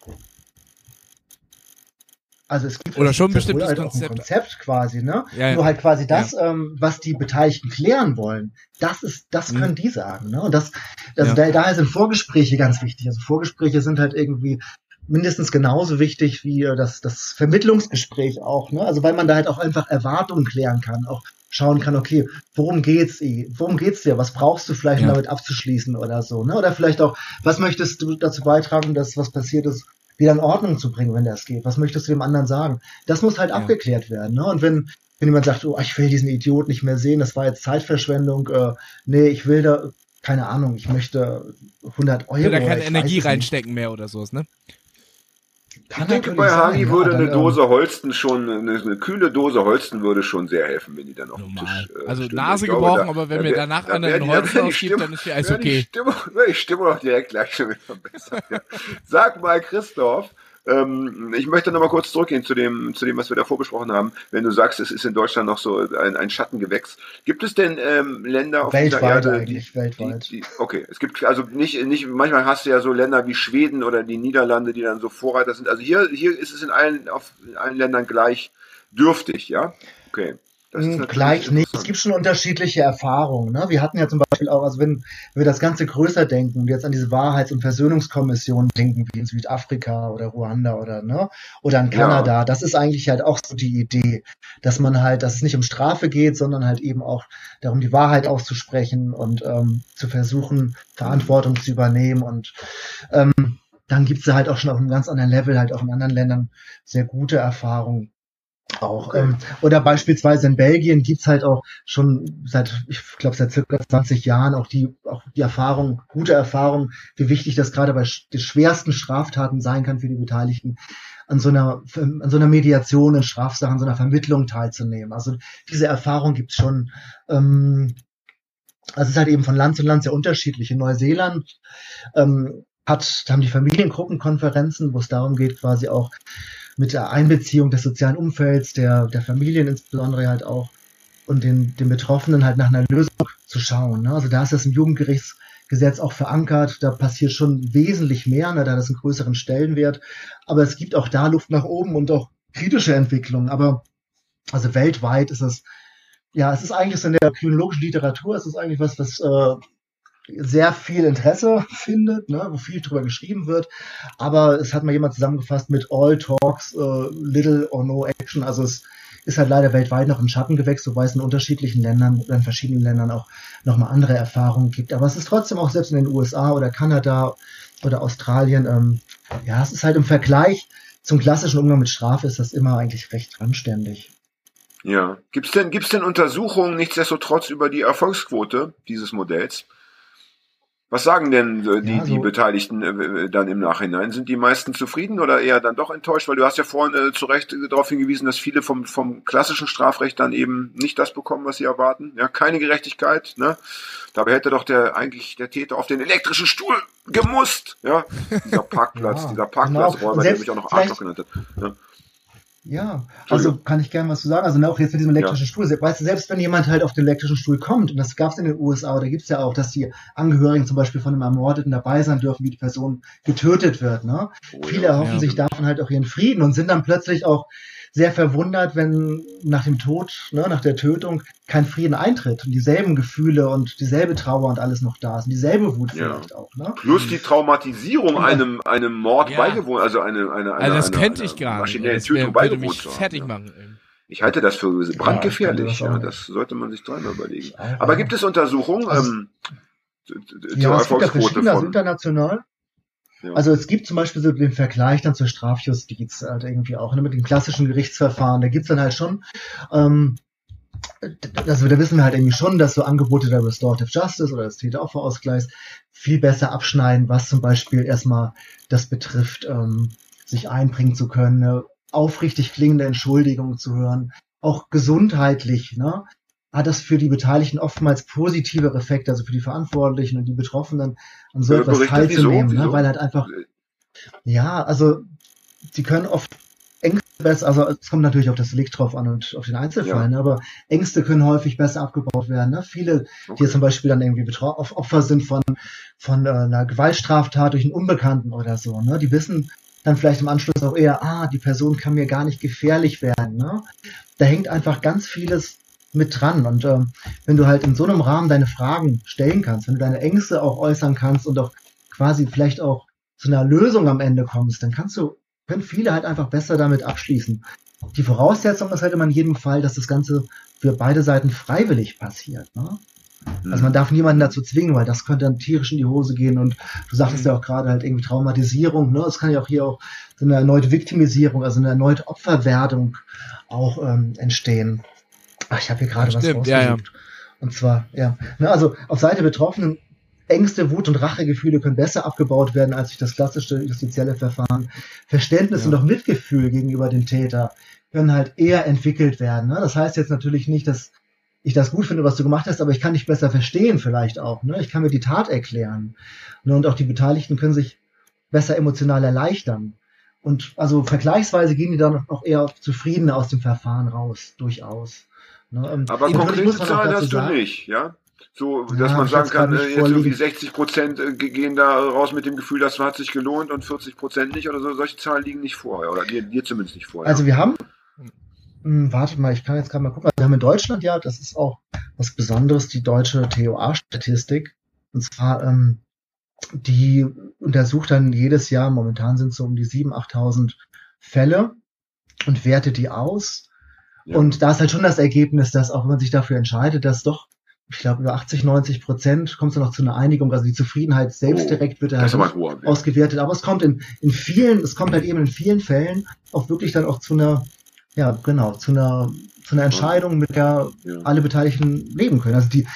Also es gibt Oder es schon ein ja bestimmtes halt auch ein Konzept. Konzept quasi, ne? Ja, ja. Nur halt quasi das, ähm, was die Beteiligten klären wollen, das ist, das Mhm. können die sagen, ne? Und das, also Ja. da, daher sind Vorgespräche ganz wichtig. Also Vorgespräche sind halt irgendwie mindestens genauso wichtig wie äh, das, das Vermittlungsgespräch auch, ne? Also weil man da halt auch einfach Erwartungen klären kann, auch schauen kann, okay, worum geht's, eh? worum geht's dir? Was brauchst du vielleicht, um Ja. damit abzuschließen oder so, ne? Oder vielleicht auch, was möchtest du dazu beitragen, dass was passiert ist, wieder in Ordnung zu bringen, wenn das geht? Was möchtest du dem anderen sagen? Das muss halt Ja. abgeklärt werden, ne? Und wenn, wenn jemand sagt, oh, ich will diesen Idiot nicht mehr sehen, das war jetzt Zeitverschwendung, äh, nee, ich will da, keine Ahnung, ich möchte 100 Euro. Ich will da oder keine Energie reinstecken mehr oder sowas, ne? Ich denke, bei Hagi sein, würde ja, eine ähm, Dose Holsten schon, eine, eine kühle Dose Holsten würde schon sehr helfen, wenn die dann auf dem. Tisch. äh, Also stünde. Nase Ich glaube, gebrochen, da- aber wenn mir danach da einer einen die ausgibt, Stimmung- dann ist ja alles die okay. Stimmung, wär die Stimmung auch direkt gleich schon wieder besser. Ja. Sag mal, Christoph, ähm, ich möchte noch mal kurz zurückgehen zu dem, zu dem, was wir davor besprochen haben. Wenn du sagst, es ist in Deutschland noch so ein, ein Schattengewächs. Gibt es denn ähm, Länder auf dieser Weltweit Erde, eigentlich, die, weltweit. Die, die, okay, es gibt also nicht, nicht, manchmal hast du ja so Länder wie Schweden oder die Niederlande, die dann so Vorreiter sind. Also hier, hier ist es in allen, auf, in allen Ländern gleich dürftig, ja? Okay. Hm, Gleich nicht. Es gibt schon unterschiedliche Erfahrungen. Ne? Wir hatten ja zum Beispiel auch, also wenn, wenn wir das Ganze größer denken und jetzt an diese Wahrheits- und Versöhnungskommission denken, wie in Südafrika oder Ruanda oder ne, oder in Ja. Kanada, das ist eigentlich halt auch so die Idee, dass man halt, dass es nicht um Strafe geht, sondern halt eben auch darum, die Wahrheit auszusprechen und ähm, zu versuchen, Verantwortung zu übernehmen und ähm, dann gibt's da halt auch schon auf einem ganz anderen Level, halt auch in anderen Ländern sehr gute Erfahrungen. Auch. Okay. Ähm, oder beispielsweise in Belgien gibt's halt auch schon seit, ich glaube, seit circa 20 Jahren auch die, auch die Erfahrung, gute Erfahrung, wie wichtig das gerade bei sch- den schwersten Straftaten sein kann für die Beteiligten, an so einer, an so einer Mediation in Strafsachen, so einer Vermittlung teilzunehmen. Also diese Erfahrung gibt's schon. Ähm, also es ist halt eben von Land zu Land sehr unterschiedlich. In Neuseeland ähm, hat, haben die Familiengruppenkonferenzen, wo es darum geht, quasi auch mit der Einbeziehung des sozialen Umfelds, der, der Familien insbesondere halt auch und den, den Betroffenen halt nach einer Lösung zu schauen. Ne? Also da ist das im Jugendgerichtsgesetz auch verankert, da passiert schon wesentlich mehr, ne? da hat das einen größeren Stellenwert, aber es gibt auch da Luft nach oben und auch kritische Entwicklungen, aber also weltweit ist es, ja, es ist eigentlich so in der kriminologischen Literatur, es ist eigentlich was, was äh, sehr viel Interesse findet, ne, wo viel drüber geschrieben wird. Aber es hat mal jemand zusammengefasst mit All Talks, äh, Little or No Action. Also es ist halt leider weltweit noch ein Schattengewächs, wobei es in unterschiedlichen Ländern oder in verschiedenen Ländern auch nochmal andere Erfahrungen gibt. Aber es ist trotzdem auch selbst in den USA oder Kanada oder Australien, ähm, ja, es ist halt im Vergleich zum klassischen Umgang mit Strafe ist das immer eigentlich recht anständig. Ja. Gibt's denn, gibt's denn Untersuchungen nichtsdestotrotz über die Erfolgsquote dieses Modells? Was sagen denn äh, die, Ja, die so- Beteiligten äh, dann im Nachhinein? Sind die meisten zufrieden oder eher dann doch enttäuscht? Weil du hast ja vorhin äh, zu Recht äh, darauf hingewiesen, dass viele vom, vom klassischen Strafrecht dann eben nicht das bekommen, was sie erwarten. Ja, keine Gerechtigkeit. Ne? Dabei hätte doch der eigentlich der Täter auf den elektrischen Stuhl gemusst. Ja, dieser Parkplatz, Ja, dieser genau. Parkplatzräuber, Und der mich auch noch Arschloch genannt hat. Ja. Ja, also kann ich gerne was zu sagen. Also ne, auch jetzt mit diesem elektrischen Stuhl. Weißt du, selbst wenn jemand halt auf den elektrischen Stuhl kommt, und das gab es in den USA, oder gibt es ja auch, dass die Angehörigen zum Beispiel von einem Ermordeten dabei sein dürfen, wie die Person getötet wird. Ne? Oh, Viele ja. erhoffen Ja. sich davon halt auch ihren Frieden und sind dann plötzlich auch sehr verwundert, wenn nach dem Tod, ne, nach der Tötung kein Frieden eintritt und dieselben Gefühle und dieselbe Trauer und alles noch da ist und dieselbe Wut Ja. vielleicht auch. Ne? Plus die Traumatisierung Ja. einem, einem Mord Ja. beigewohnt, also eine, eine, eine, Also das eine, könnte eine ich gar nicht. maschinelle Das wär, Tötung würde beigewohnt mich fertig ja. machen. Ich halte das für brandgefährlich, Ja, kann das sollte man sich dreimal überlegen. Aber gibt es Untersuchungen Also- ähm, Ja, es gibt ja verschiedene, also von? international. Also es gibt zum Beispiel so den Vergleich dann zur Strafjustiz halt irgendwie auch, ne, mit dem klassischen Gerichtsverfahren. Da gibt's dann halt schon ähm, also da wissen wir halt irgendwie schon, dass so Angebote der Restorative Justice oder des Täter-Opfer-Ausgleichs viel besser abschneiden, was zum Beispiel erstmal das betrifft, ähm, sich einbringen zu können, eine aufrichtig klingende Entschuldigung zu hören, auch gesundheitlich, ne? Hat das für die Beteiligten oftmals positive Effekte, also für die Verantwortlichen und die Betroffenen, an so etwas teilzunehmen, ne? weil halt einfach, ja, also die können oft Ängste besser, also es kommt natürlich auf das Delikt drauf an und auf den Einzelfall, Ja. ne? aber Ängste können häufig besser abgebaut werden. Ne? Viele, die Okay. jetzt zum Beispiel dann irgendwie Opfer sind von, von äh, einer Gewaltstraftat durch einen Unbekannten oder so, ne? die wissen dann vielleicht im Anschluss auch eher, ah, die Person kann mir gar nicht gefährlich werden. Ne? Da hängt einfach ganz vieles mit dran. Und ähm, wenn du halt in so einem Rahmen deine Fragen stellen kannst, wenn du deine Ängste auch äußern kannst und auch quasi vielleicht auch zu einer Lösung am Ende kommst, dann kannst du, können viele halt einfach besser damit abschließen. Die Voraussetzung ist halt immer in jedem Fall, dass das Ganze für beide Seiten freiwillig passiert. Ne? Hm. Also man darf niemanden dazu zwingen, weil das könnte dann tierisch in die Hose gehen und du sagtest Mhm. ja auch gerade halt irgendwie Traumatisierung, ne? Es kann ja auch hier auch so eine erneute Viktimisierung, also eine erneute Opferwerdung auch ähm, entstehen. Ach, ich habe hier gerade was Stimmt, ja, ja. rausgesucht. Und zwar, ja, ne, also auf Seite Betroffenen Ängste, Wut und Rachegefühle können besser abgebaut werden als durch das klassische justizielle Verfahren. Verständnis Ja. und auch Mitgefühl gegenüber dem Täter können halt eher entwickelt werden. Ne? Das heißt jetzt natürlich nicht, dass ich das gut finde, was du gemacht hast, aber ich kann dich besser verstehen vielleicht auch. Ne? Ich kann mir die Tat erklären. Ne? Und auch die Beteiligten können sich besser emotional erleichtern. Und also vergleichsweise gehen die dann noch eher zufriedener aus dem Verfahren raus, durchaus. Ne? Ähm, Aber konkrete muss Zahlen hast du nicht, ja? So, Ja, dass hab man sagen kann, äh, jetzt irgendwie vorliegen. 60 Prozent äh, ge- gehen da raus mit dem Gefühl, das hat sich gelohnt und 40 Prozent nicht oder so. Solche Zahlen liegen nicht vor, oder dir, dir zumindest nicht vor. Also ja. wir haben, hm, warte mal, ich kann jetzt gerade mal gucken. Wir haben in Deutschland ja, das ist auch was Besonderes, die deutsche TOA-Statistik. Und zwar, ähm, die untersucht dann jedes Jahr, momentan sind es so um die 7.000, 8.000 Fälle und wertet die aus. Ja. Und da ist halt schon das Ergebnis, dass auch wenn man sich dafür entscheidet, dass doch, ich glaube, über 80, 90 Prozent kommt es dann noch zu einer Einigung. Also die Zufriedenheit selbst Oh, direkt wird halt aber ausgewertet. Aber es kommt in, in vielen, es kommt halt eben in vielen Fällen auch wirklich dann auch zu einer, ja, genau, zu einer, zu einer Entscheidung, mit der Ja. alle Beteiligten leben können. Also die,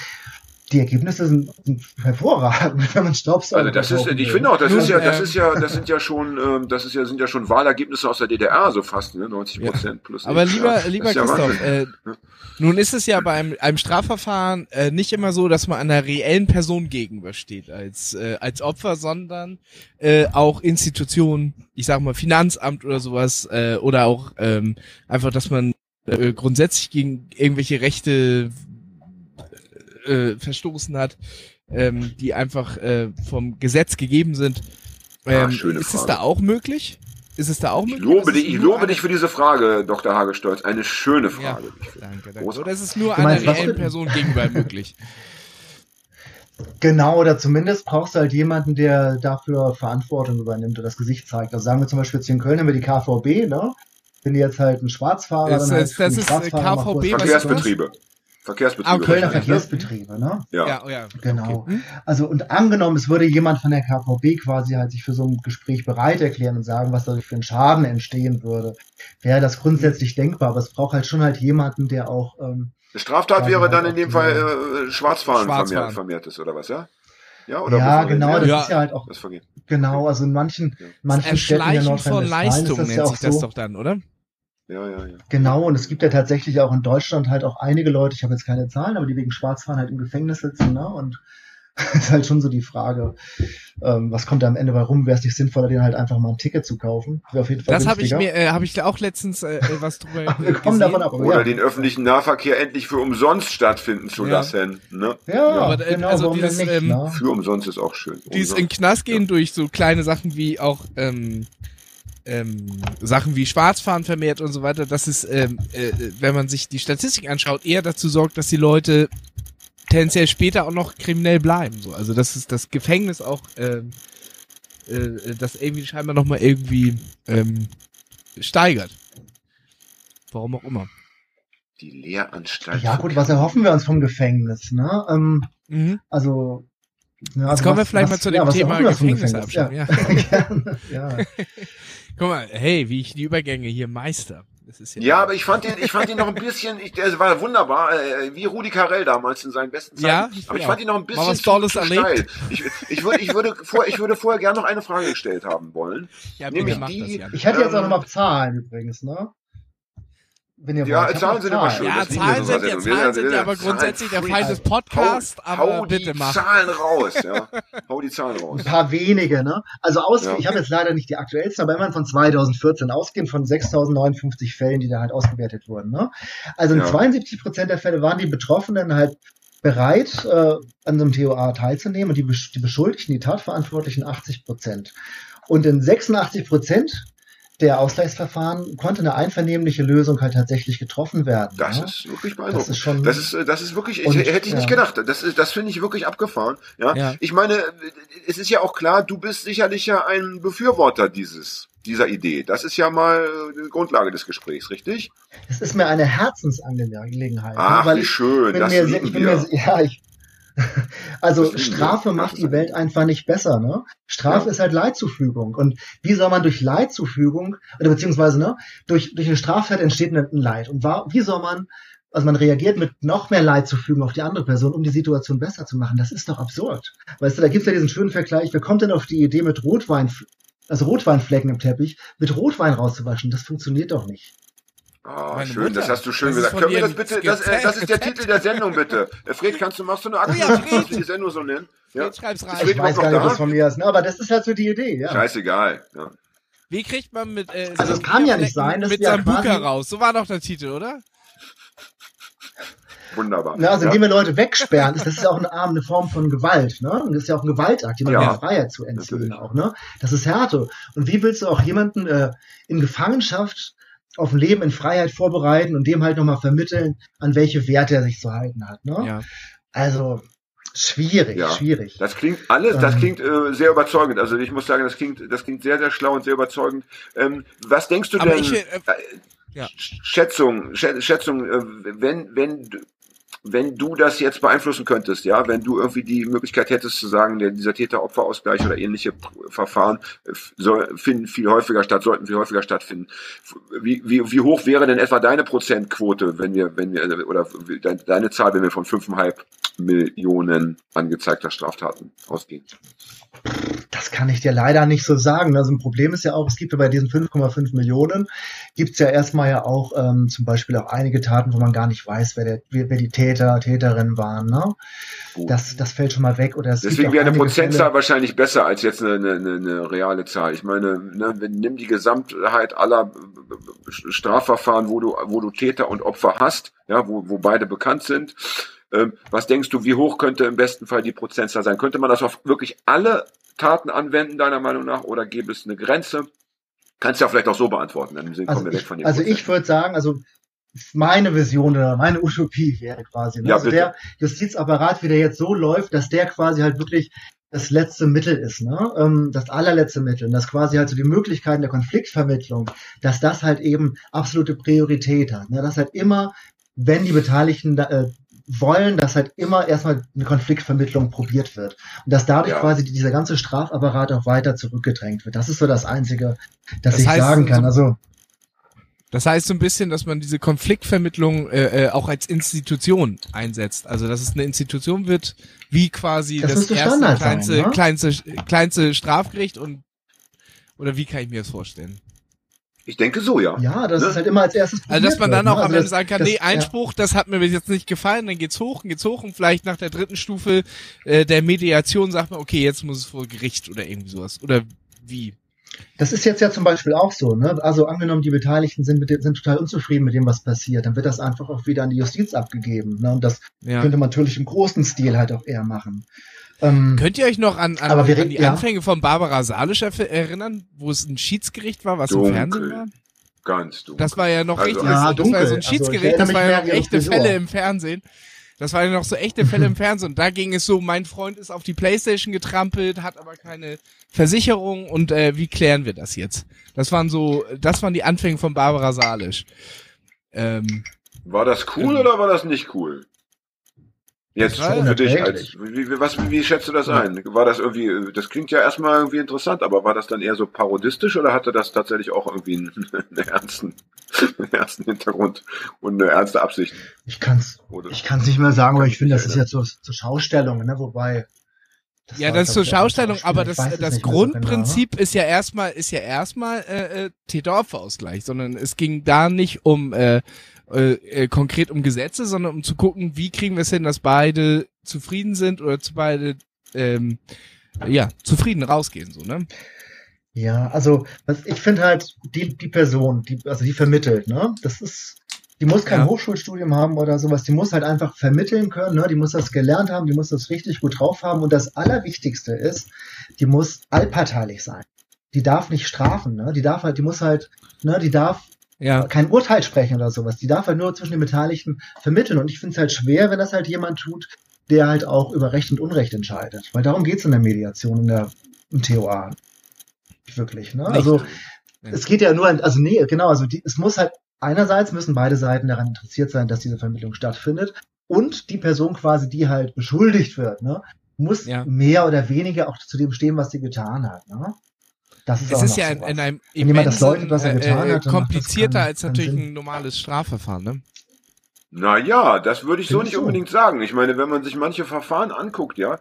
die Ergebnisse sind, sind hervorragend, wenn man Staubsauger Also das ist, ich finde auch, das ist ja, das ähm, ist ja, das sind ja schon, ähm, das ist ja, sind ja schon Wahlergebnisse aus der DDR, so fast, ne, 90 Ja. Prozent plus. Aber lieber, ja. lieber ja Christoph, Wahnsinn. äh, nun ist es ja bei einem, einem Strafverfahren äh, nicht immer so, dass man einer reellen Person gegenübersteht als, äh, als Opfer, sondern äh, auch Institutionen, ich sag mal Finanzamt oder sowas, äh, oder auch ähm, einfach, dass man äh, grundsätzlich gegen irgendwelche Rechte äh, verstoßen hat, ähm, die einfach äh, vom Gesetz gegeben sind. Ah, Ähm, schöne ist es Frage. da auch möglich? Ist es da auch Ich möglich? lobe Ist es dich, ich lobe dich für diese Frage, Dr. Hagestolz. Eine schöne Ja, Frage. ich finde. danke, danke. Großartig. Oder ist es nur einer was reellen? Person gegenüber möglich? Genau, oder zumindest brauchst du halt jemanden, der dafür Verantwortung übernimmt oder das Gesicht zeigt. Also sagen wir zum Beispiel jetzt hier in Köln haben wir die KVB, ne? Wenn die jetzt halt ein Schwarzfahrer, Das dann halt ist- das ist, äh, Schwarzfahrer KVB, was ist Verkehrsbetriebe. Verkehrsbetriebe. Ah. Kölner ne? Verkehrsbetriebe, ne? Ja. Ja, oh ja. Genau. Okay. Hm? Also und angenommen, es würde jemand von der KVB quasi halt sich für so ein Gespräch bereit erklären und sagen, was dadurch für einen Schaden entstehen würde, wäre das grundsätzlich denkbar. Aber es braucht halt schon halt jemanden, der auch ähm, Straftat wäre dann in dem Fall äh, Schwarzfahren, Schwarzfahren. Vermehrt, vermehrtes, oder was, ja? Ja, oder ja genau, das Ja. ist ja halt auch genau. Also in manchen Ja. manchen Städten in Erschleichen von Nordrhein-Westfalen ist Leistung das nennt ja auch sich das so. doch dann, oder? Ja, ja, ja. Genau, und es gibt ja tatsächlich auch in Deutschland halt auch einige Leute, ich habe jetzt keine Zahlen, aber die wegen Schwarzfahren halt im Gefängnis sitzen, ne? Und ist halt schon so die Frage, ähm, was kommt da am Ende bei rum? Wäre es nicht sinnvoller, denen halt einfach mal ein Ticket zu kaufen? Wäre auf jeden Fall Das habe ich mir, äh, habe ich auch letztens äh, äh, was drüber Wir kommen davon ab. Oder ja. den öffentlichen Nahverkehr endlich für umsonst stattfinden zu Ja. lassen. Ne? Ja, Aber, äh, genau, also dieses, nicht, ähm, ne? Für umsonst ist auch schön. Dieses in den Umsonst. Knast gehen durch so kleine Sachen wie auch ähm, ähm, Sachen wie Schwarzfahren vermehrt und so weiter, das ist, ähm, äh, wenn man sich die Statistik anschaut, eher dazu sorgt, dass die Leute tendenziell später auch noch kriminell bleiben. So. Also das ist das Gefängnis auch, ähm, äh, das irgendwie scheinbar nochmal irgendwie ähm, steigert. Warum auch immer. Die Lehranstalt. Ja gut, was erhoffen wir uns vom Gefängnis, ne? Ähm, Mhm. also ne, Jetzt also kommen wir was- vielleicht was- mal zu ja, dem was Thema wir Gefängnisabschaffung. Ja. Gefängnis? Ja. Ja. Guck mal, hey, wie ich die Übergänge hier meister. Das ist ja, Ja, aber ich fand ihn, ich fand ihn noch ein bisschen, ich, der war wunderbar, äh, wie Rudi Carell damals in seinen besten Zeiten. Ja, ich aber ich auch. fand ihn noch ein bisschen zu, zu steil. Ich, ich, würde, ich, würde vor, ich würde vorher gerne noch eine Frage gestellt haben wollen. ja nämlich die- das, Jan. Ich hätte jetzt auch Ähm, noch mal Zahlen übrigens, ne? Wenn ihr Ja, wollt. Zahlen sind immer schön. Ja, Zahlen so sind ja, Zahlen sind ja aber grundsätzlich der. Feind des Podcasts, hau, aber hau bitte die mach. Zahlen raus, ja. Hau die Zahlen raus. Ein paar wenige, ne? Also aus, Ja. ich habe jetzt leider nicht die aktuellsten, aber immerhin von 2014 ausgehend von 6.059 Fällen, die da halt ausgewertet wurden. Ne? Also in Ja. 72 Prozent der Fälle waren die Betroffenen halt bereit, äh, an so einem TOA teilzunehmen und die, die Beschuldigten, die Tatverantwortlichen 80 Prozent. Und in 86 Prozent der Ausgleichsverfahren konnte eine einvernehmliche Lösung halt tatsächlich getroffen werden. Das ne? ist wirklich beeindruckend. Das ist schon- das ist, äh, das ist wirklich, ich, hätte ich nicht ja. gedacht. Das ist, das finde ich wirklich abgefahren. Ja? Ja. Ich meine, es ist ja auch klar, du bist sicherlich ja ein Befürworter dieses, dieser Idee. Das ist ja mal die Grundlage des Gesprächs, richtig? Es ist mir eine Herzensangelegenheit. Ach, ne? weil wie ich, schön. bin Das mir, sehr- lieben ich bin wir. mir, ja, ich, also. Strafe macht die Welt einfach nicht besser, ne? Strafe Ja. ist halt Leidzufügung. Und wie soll man durch Leidzufügung, oder beziehungsweise, ne, durch, durch eine Straftat entsteht ein Leid. Und war, wie soll man, also man reagiert mit noch mehr Leid zufügen auf die andere Person, um die Situation besser zu machen. Das ist doch absurd. Weißt du, da gibt's ja diesen schönen Vergleich, wer kommt denn auf die Idee mit Rotwein, also Rotweinflecken im Teppich, mit Rotwein rauszuwaschen? Das funktioniert doch nicht. Ah, Meine schön, Mutter. das hast du schön Das gesagt. Können wir das bitte, das, äh, das ist der Titel der Sendung, bitte. Äh, Fred, kannst du, machst du eine Akte, ja, dass Fred. die Sendung so nennen? Ja. Jetzt schreib's rein. Fred Ich weiß gar noch nicht, da? was von mir ist, ne? aber das ist halt so die Idee, ja. Scheißegal. Ja. Wie kriegt man mit äh, Also es kann ja nicht sein, dass mit wir ja Sambuka quasi- raus? So war doch der Titel, oder? Wunderbar. Ne, also ja. indem wir Leute wegsperren, ist das ist ja auch eine, Art- eine Form von Gewalt, ne? Und das ist ja auch ein Gewaltakt, jemandem Ja, die Freiheit zu entziehen natürlich. auch, ne? Das ist Härte. Und wie willst du auch jemanden äh, in Gefangenschaft auf ein Leben in Freiheit vorbereiten und dem halt nochmal vermitteln, an welche Werte er sich zu halten hat, ne? Ja. Also schwierig, Ja. schwierig. Das klingt alles, das Ähm. klingt äh, sehr überzeugend. Also ich muss sagen, das klingt, das klingt sehr, sehr schlau und sehr überzeugend. Ähm, was denkst du denn? ich, äh, äh, ja. Schätzung, Schä- Schätzung, äh, wenn, wenn, du- wenn du das jetzt beeinflussen könntest, ja, wenn du irgendwie die Möglichkeit hättest zu sagen, der, dieser Täter-Opfer-Ausgleich oder ähnliche Verfahren äh, soll, finden viel häufiger statt, sollten viel häufiger stattfinden. Wie, wie, wie hoch wäre denn etwa deine Prozentquote, wenn wir, wenn wir, äh, oder de- deine Zahl, wenn wir von 5,5 Millionen angezeigter Straftaten ausgehen? Das kann ich dir leider nicht so sagen. Also ein Problem ist ja auch, es gibt ja bei diesen 5,5 Millionen, gibt's ja erstmal ja auch ähm, zum Beispiel auch einige Taten, wo man gar nicht weiß, wer, der, wer die Täter, Täterinnen waren. Ne? Gut. Das, das fällt schon mal weg. Oder es gibt Deswegen wäre eine Prozentzahl Fälle- wahrscheinlich besser als jetzt eine, eine, eine, reale Zahl. Ich meine, ne, wenn, nimm die Gesamtheit aller Strafverfahren, wo du, wo du Täter und Opfer hast, ja, wo, wo beide bekannt sind. Ähm, was denkst du, wie hoch könnte im besten Fall die Prozentzahl sein? Könnte man das auf wirklich alle Taten anwenden, deiner Meinung nach, oder gäbe es eine Grenze? Kannst du ja vielleicht auch so beantworten, dann sind- Also kommen wir weg ich, von den also ich würde sagen, also meine Vision oder meine Utopie wäre quasi, ne? Ja, also bitte. der Justizapparat, wie der jetzt so läuft, dass der quasi halt wirklich das letzte Mittel ist, ne? ähm, das allerletzte Mittel, und dass quasi halt so die Möglichkeiten der Konfliktvermittlung, dass das halt eben absolute Priorität hat, ne? dass halt immer, wenn die Beteiligten da, äh, wollen, dass halt immer erstmal eine Konfliktvermittlung probiert wird und dass dadurch Ja. quasi dieser ganze Strafapparat auch weiter zurückgedrängt wird. Das ist so das Einzige, das, Das ich heißt, sagen kann. so- Also Das heißt so ein bisschen, dass man diese Konfliktvermittlung äh, äh, auch als Institution einsetzt. Also dass es eine Institution wird, wie quasi Das das, erste Standard sein, kleinste, ne? kleinste, kleinste Strafgericht und oder wie kann ich mir das vorstellen? Ich denke so, ja. Ja, das Ne? ist halt immer als erstes. Also dass man dann wird, auch ne? am Also Ende das- sagen kann, das- nee, Einspruch, das hat mir bis jetzt nicht gefallen, dann geht's hoch, dann geht's hoch und vielleicht nach der dritten Stufe äh, der Mediation sagt man, okay, jetzt muss es vor Gericht oder irgendwie sowas. Oder wie? Ja, das ist jetzt ja zum Beispiel auch so. Ne? Also angenommen, die Beteiligten sind, mit dem, sind total unzufrieden mit dem, was passiert, dann wird das einfach auch wieder an die Justiz abgegeben. Ne? Und das Ja. könnte man natürlich im großen Stil halt auch eher machen. Ähm, Könnt ihr euch noch an, an, Aber wir an reden- die ja. Anfänge von Barbara Salisch erinnern, wo es ein Schiedsgericht war, was im Dunkel. Fernsehen war? Ganz du. Das war ja noch Also- richtig, Ja, das war ja dunkel. so ein Also, Schiedsgericht, ich erinnere das war ja noch echte. Fälle im Fernsehen. Das waren ja noch so echte Fälle im Fernsehen und da ging es so, mein Freund ist auf die Playstation getrampelt, hat aber keine Versicherung und äh, wie klären wir das jetzt? Das waren so, das waren die Anfänge von Barbara Salisch. Ähm, War das cool Ähm. oder war das nicht cool? Jetzt Das war für dich als, wie, wie, was, wie schätzt du das ein? War das irgendwie, das klingt ja erstmal irgendwie interessant, aber war das dann eher so parodistisch oder hatte das tatsächlich auch irgendwie einen, einen ernsten, einen ernsten Hintergrund und eine ernste Absicht? Ich kann's, Oder? ich kann's nicht mehr sagen, aber ich finde, das ist jetzt so zur Schaustellung, ne? Wobei. Ja, war, das ist zur Schaustellung, aber das, das nicht so genau. Grundprinzip ist ja erstmal, ist ja erstmal äh, äh, Täterausgleich, sondern es ging da nicht um äh, äh, äh, konkret um Gesetze, sondern um zu gucken, wie kriegen wir es hin, dass beide zufrieden sind oder zu beide ähm, ja zufrieden rausgehen, so ne? Ja, also was ich finde halt die die Person, die also die vermittelt, ne? Das ist die muss kein Ja. Hochschulstudium haben oder sowas, die muss halt einfach vermitteln können, ne? Die muss das gelernt haben, die muss das richtig gut drauf haben und das allerwichtigste ist, die muss allparteilich sein. Die darf nicht strafen, ne? Die darf halt, die muss halt, ne, die darf Ja. kein Urteil sprechen oder sowas. Die darf halt nur zwischen den Beteiligten vermitteln. Und ich finde es halt schwer, wenn das halt jemand tut, der halt auch über Recht und Unrecht entscheidet. Weil darum geht's in der Mediation, in der im TOA. Wirklich, ne? Nicht. Also Ja. es geht ja nur, also nee, genau, also die, es muss halt einerseits müssen beide Seiten daran interessiert sein, dass diese Vermittlung stattfindet. Und die Person quasi, die halt beschuldigt wird, ne, muss Ja. mehr oder weniger auch zu dem stehen, was sie getan hat. Ne? Das ist Es auch ist ja in, sowas. in einem Wenn jemand das leugnet, was er getan äh, hat, komplizierter keinen- als natürlich ein normales Strafverfahren, ne? Naja, das würde ich so Findest nicht du? unbedingt sagen. Ich meine, wenn man sich manche Verfahren anguckt, ja,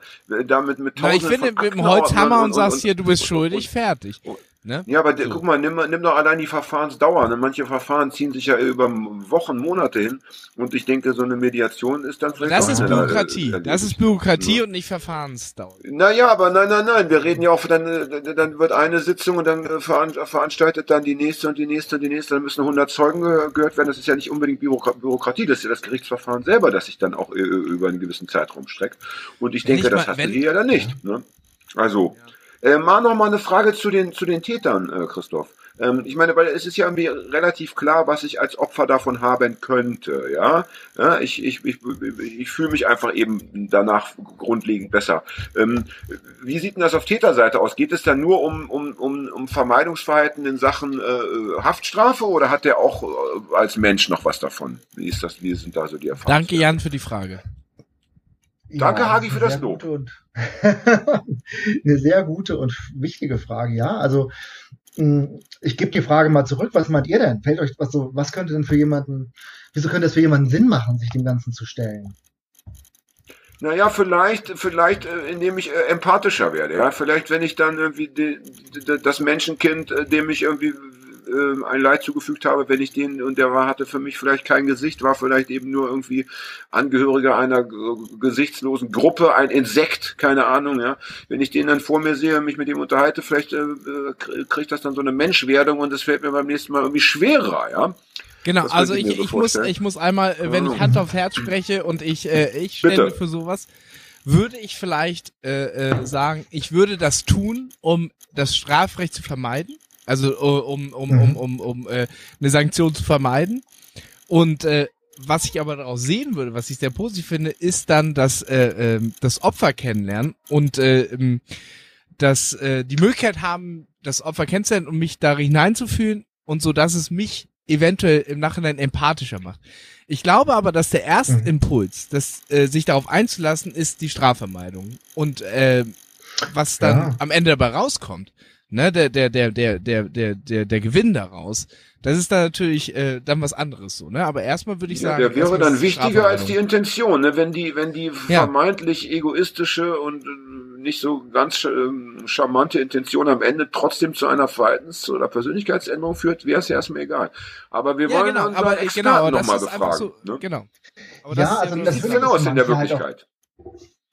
damit mit Na, ich Tausenden finde, von mit dem Holzhammer und, sagst hier, du bist und- schuldig, und- fertig. Ne? Ja, aber So. guck mal, nimm, nimm doch allein die Verfahrensdauer. Ne? Manche Verfahren ziehen sich ja über Wochen, Monate hin. Und ich denke, so eine Mediation ist dann vielleicht Das auch ist äh, Bürokratie. erledigt. Das ist Bürokratie Ja. und nicht Verfahrensdauer. Naja, aber nein, nein, nein. Wir reden ja auch, dann, äh, dann wird eine Sitzung und dann äh, veran veranstaltet dann die nächste und die nächste und die nächste. Dann müssen 100 Zeugen ge gehört werden. Das ist ja nicht unbedingt Bürokra Bürokratie. Das ist ja das Gerichtsverfahren selber, das sich dann auch äh, über einen gewissen Zeitraum streckt. Und ich Wenn denke, ich das mal- hast du wenn- hier ja dann nicht. Ne? Also, äh, mal noch mal eine Frage zu den, zu den Tätern, äh, Christoph. Ähm, ich meine, weil es ist ja irgendwie relativ klar, was ich als Opfer davon haben könnte, ja. ja ich, ich, ich, ich fühle mich einfach eben danach grundlegend besser. Ähm, wie sieht denn das auf Täterseite aus? Geht es dann nur um, um, um, um Vermeidungsverhalten in Sachen äh, Haftstrafe oder hat der auch äh, als Mensch noch was davon? Wie ist das, wie sind da so die Erfahrungen? Danke, Jan, für die Frage. Danke, Hagi, eine für das Lob. eine sehr gute und wichtige Frage, ja. Also mh, ich gebe die Frage mal zurück. Was meint ihr denn? Fällt euch was so, was könnte denn für jemanden, wieso könnte es für jemanden Sinn machen, sich dem Ganzen zu stellen? Naja, vielleicht, vielleicht, äh, indem ich äh, empathischer werde, ja. Vielleicht, wenn ich dann irgendwie die, die, das Menschenkind, äh, dem ich irgendwie äh, ein Leid zugefügt habe, wenn ich den, und der war, hatte für mich vielleicht kein Gesicht, war vielleicht eben nur irgendwie Angehöriger einer gesichtslosen Gruppe, ein Insekt, keine Ahnung, ja. Wenn ich den dann vor mir sehe, mich mit ihm unterhalte, vielleicht äh, äh, krie- kriegt das dann so eine Menschwerdung und es fällt mir beim nächsten Mal irgendwie schwerer, ja. Genau, Das also ich, ich so ich muss, ich muss einmal, äh, wenn ich Hand auf Herz spreche und ich, äh, ich Bitte. für sowas, würde ich vielleicht äh, äh, sagen, ich würde das tun, um das Strafrecht zu vermeiden. Also äh, um, um, um, Mhm. um, um äh, eine Sanktion zu vermeiden. Und äh, was ich aber daraus sehen würde, was ich sehr positiv finde, ist dann das, äh, ähm, das Opfer kennenlernen und äh, ähm, dass äh, die Möglichkeit haben, das Opfer kennenzulernen und mich da hineinzufühlen und so, dass es mich eventuell im Nachhinein empathischer macht. Ich glaube aber, dass der erste Mhm. Impuls, das, äh, sich darauf einzulassen, ist die Strafvermeidung. Und äh, was dann Ja. am Ende dabei rauskommt, ne, der, der, der, der, der, der, der, der Gewinn daraus, das ist dann natürlich äh, dann was anderes so, ne? Aber erstmal würde ich Ja, sagen, der wäre dann wichtiger als die. Intention, ne? wenn die, wenn die Ja. vermeintlich egoistische und äh, nicht so ganz ähm, charmante Intention am Ende trotzdem zu einer Verhaltens- oder Persönlichkeitsänderung führt, wäre es ja erstmal egal. Aber wir Ja, wollen genau, unseren aber äh, Experten genau, aber das nochmal befragen. so, ne? genau. Aber Ja, ist also Wie das sieht ist in der halt Wirklichkeit?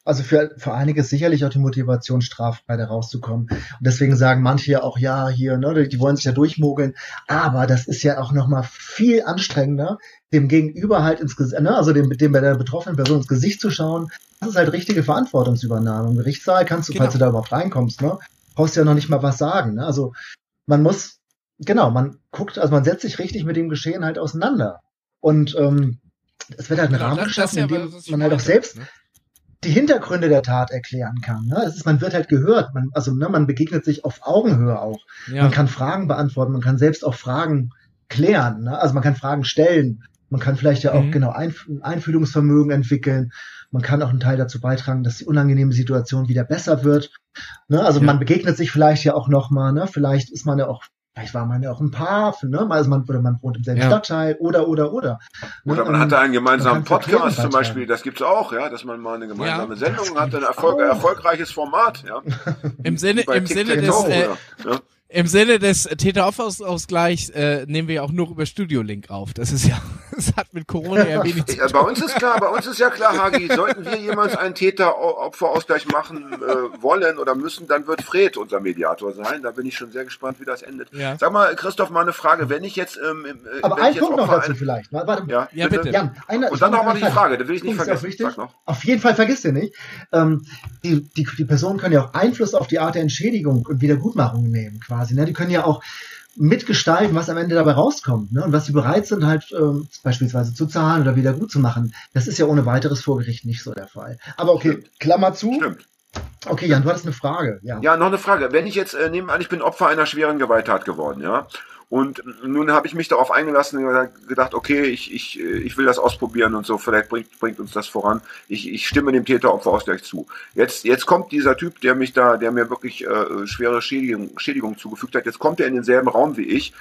Also für, für einige ist sicherlich auch die Motivation, straffrei da rauszukommen. Und deswegen sagen manche ja auch, ja, hier, ne, die wollen sich ja durchmogeln. Aber das ist ja auch nochmal viel anstrengender, dem Gegenüber halt ins Gesicht, ne, also dem, dem bei der betroffenen Person ins Gesicht zu schauen. Das ist halt richtige Verantwortungsübernahme. Im Gerichtssaal kannst du, Genau. falls du da überhaupt reinkommst, ne, brauchst du ja noch nicht mal was sagen. Ne? Also man muss, genau, man guckt, also man setzt sich richtig mit dem Geschehen halt auseinander. Und ähm, es wird halt ein Genau, Rahmen geschaffen, ja in dem man halt auch selbst ne? Die Hintergründe der Tat erklären kann. Ne? Es ist, man wird halt gehört, man, also ne, man begegnet sich auf Augenhöhe auch. Ja. Man kann Fragen beantworten, man kann selbst auch Fragen klären. Ne? Also man kann Fragen stellen, man kann vielleicht ja auch Mhm. genau ein Einfühlungsvermögen entwickeln. Man kann auch einen Teil dazu beitragen, dass die unangenehme Situation wieder besser wird. Ne? Also ja. man begegnet sich vielleicht ja auch nochmal, ne? Vielleicht ist man ja auch Vielleicht war man ja auch ein Paar, ne? Also man, oder man wohnt im selben ja. Stadtteil oder, oder, oder. Ne? Oder man ähm, hatte einen gemeinsamen Podcast zum Beispiel, das gibt's auch, ja, dass man mal eine gemeinsame ja, Sendung hat, ein Erfolg, erfolgreiches Format, ja. Im Sinne, im Sinne des, äh, ja. Im Sinne des Täterauffausgleichs äh, nehmen wir auch nur über Studio Link auf. Das ist ja, das hat mit Corona ja wenig zu tun. Bei uns ist klar, bei uns ist ja klar, Hagi, sollten wir jemals einen Täteropferausgleich machen äh, wollen oder müssen, dann wird Fred unser Mediator sein. Da bin ich schon sehr gespannt, wie das endet. Ja. Sag mal, Christoph, mal eine Frage. Wenn ich jetzt, ähm, äh, aber ein Punkt noch dazu ein... vielleicht. Warte, ja, ja bitte. Jan, einer, Und dann noch mal die Frage, da will ich nicht vergessen. Auf jeden Fall vergiss dir nicht. Ähm, die, die, die Personen können ja auch Einfluss auf die Art der Entschädigung und Wiedergutmachung nehmen, quasi quasi. Ne? Die können ja auch mitgestalten, was am Ende dabei rauskommt ne? und was sie bereit sind, halt äh, beispielsweise zu zahlen oder wieder gut zu machen. Das ist ja ohne weiteres vor Gericht nicht so der Fall. Aber okay, Stimmt. Klammer zu. Stimmt. Okay, Jan, du hattest eine Frage. Ja, ja noch eine Frage. Wenn ich jetzt äh, nehme an, ich bin Opfer einer schweren Gewalttat geworden, ja, und nun habe ich mich darauf eingelassen und gedacht, okay, ich, ich, ich will das ausprobieren und so, vielleicht bringt, bringt uns das voran. Ich, ich stimme dem Täteropferausgleich zu. Jetzt, jetzt kommt dieser Typ, der mich da, der mir wirklich äh, schwere Schädigung, Schädigung zugefügt hat, jetzt kommt er in denselben Raum wie ich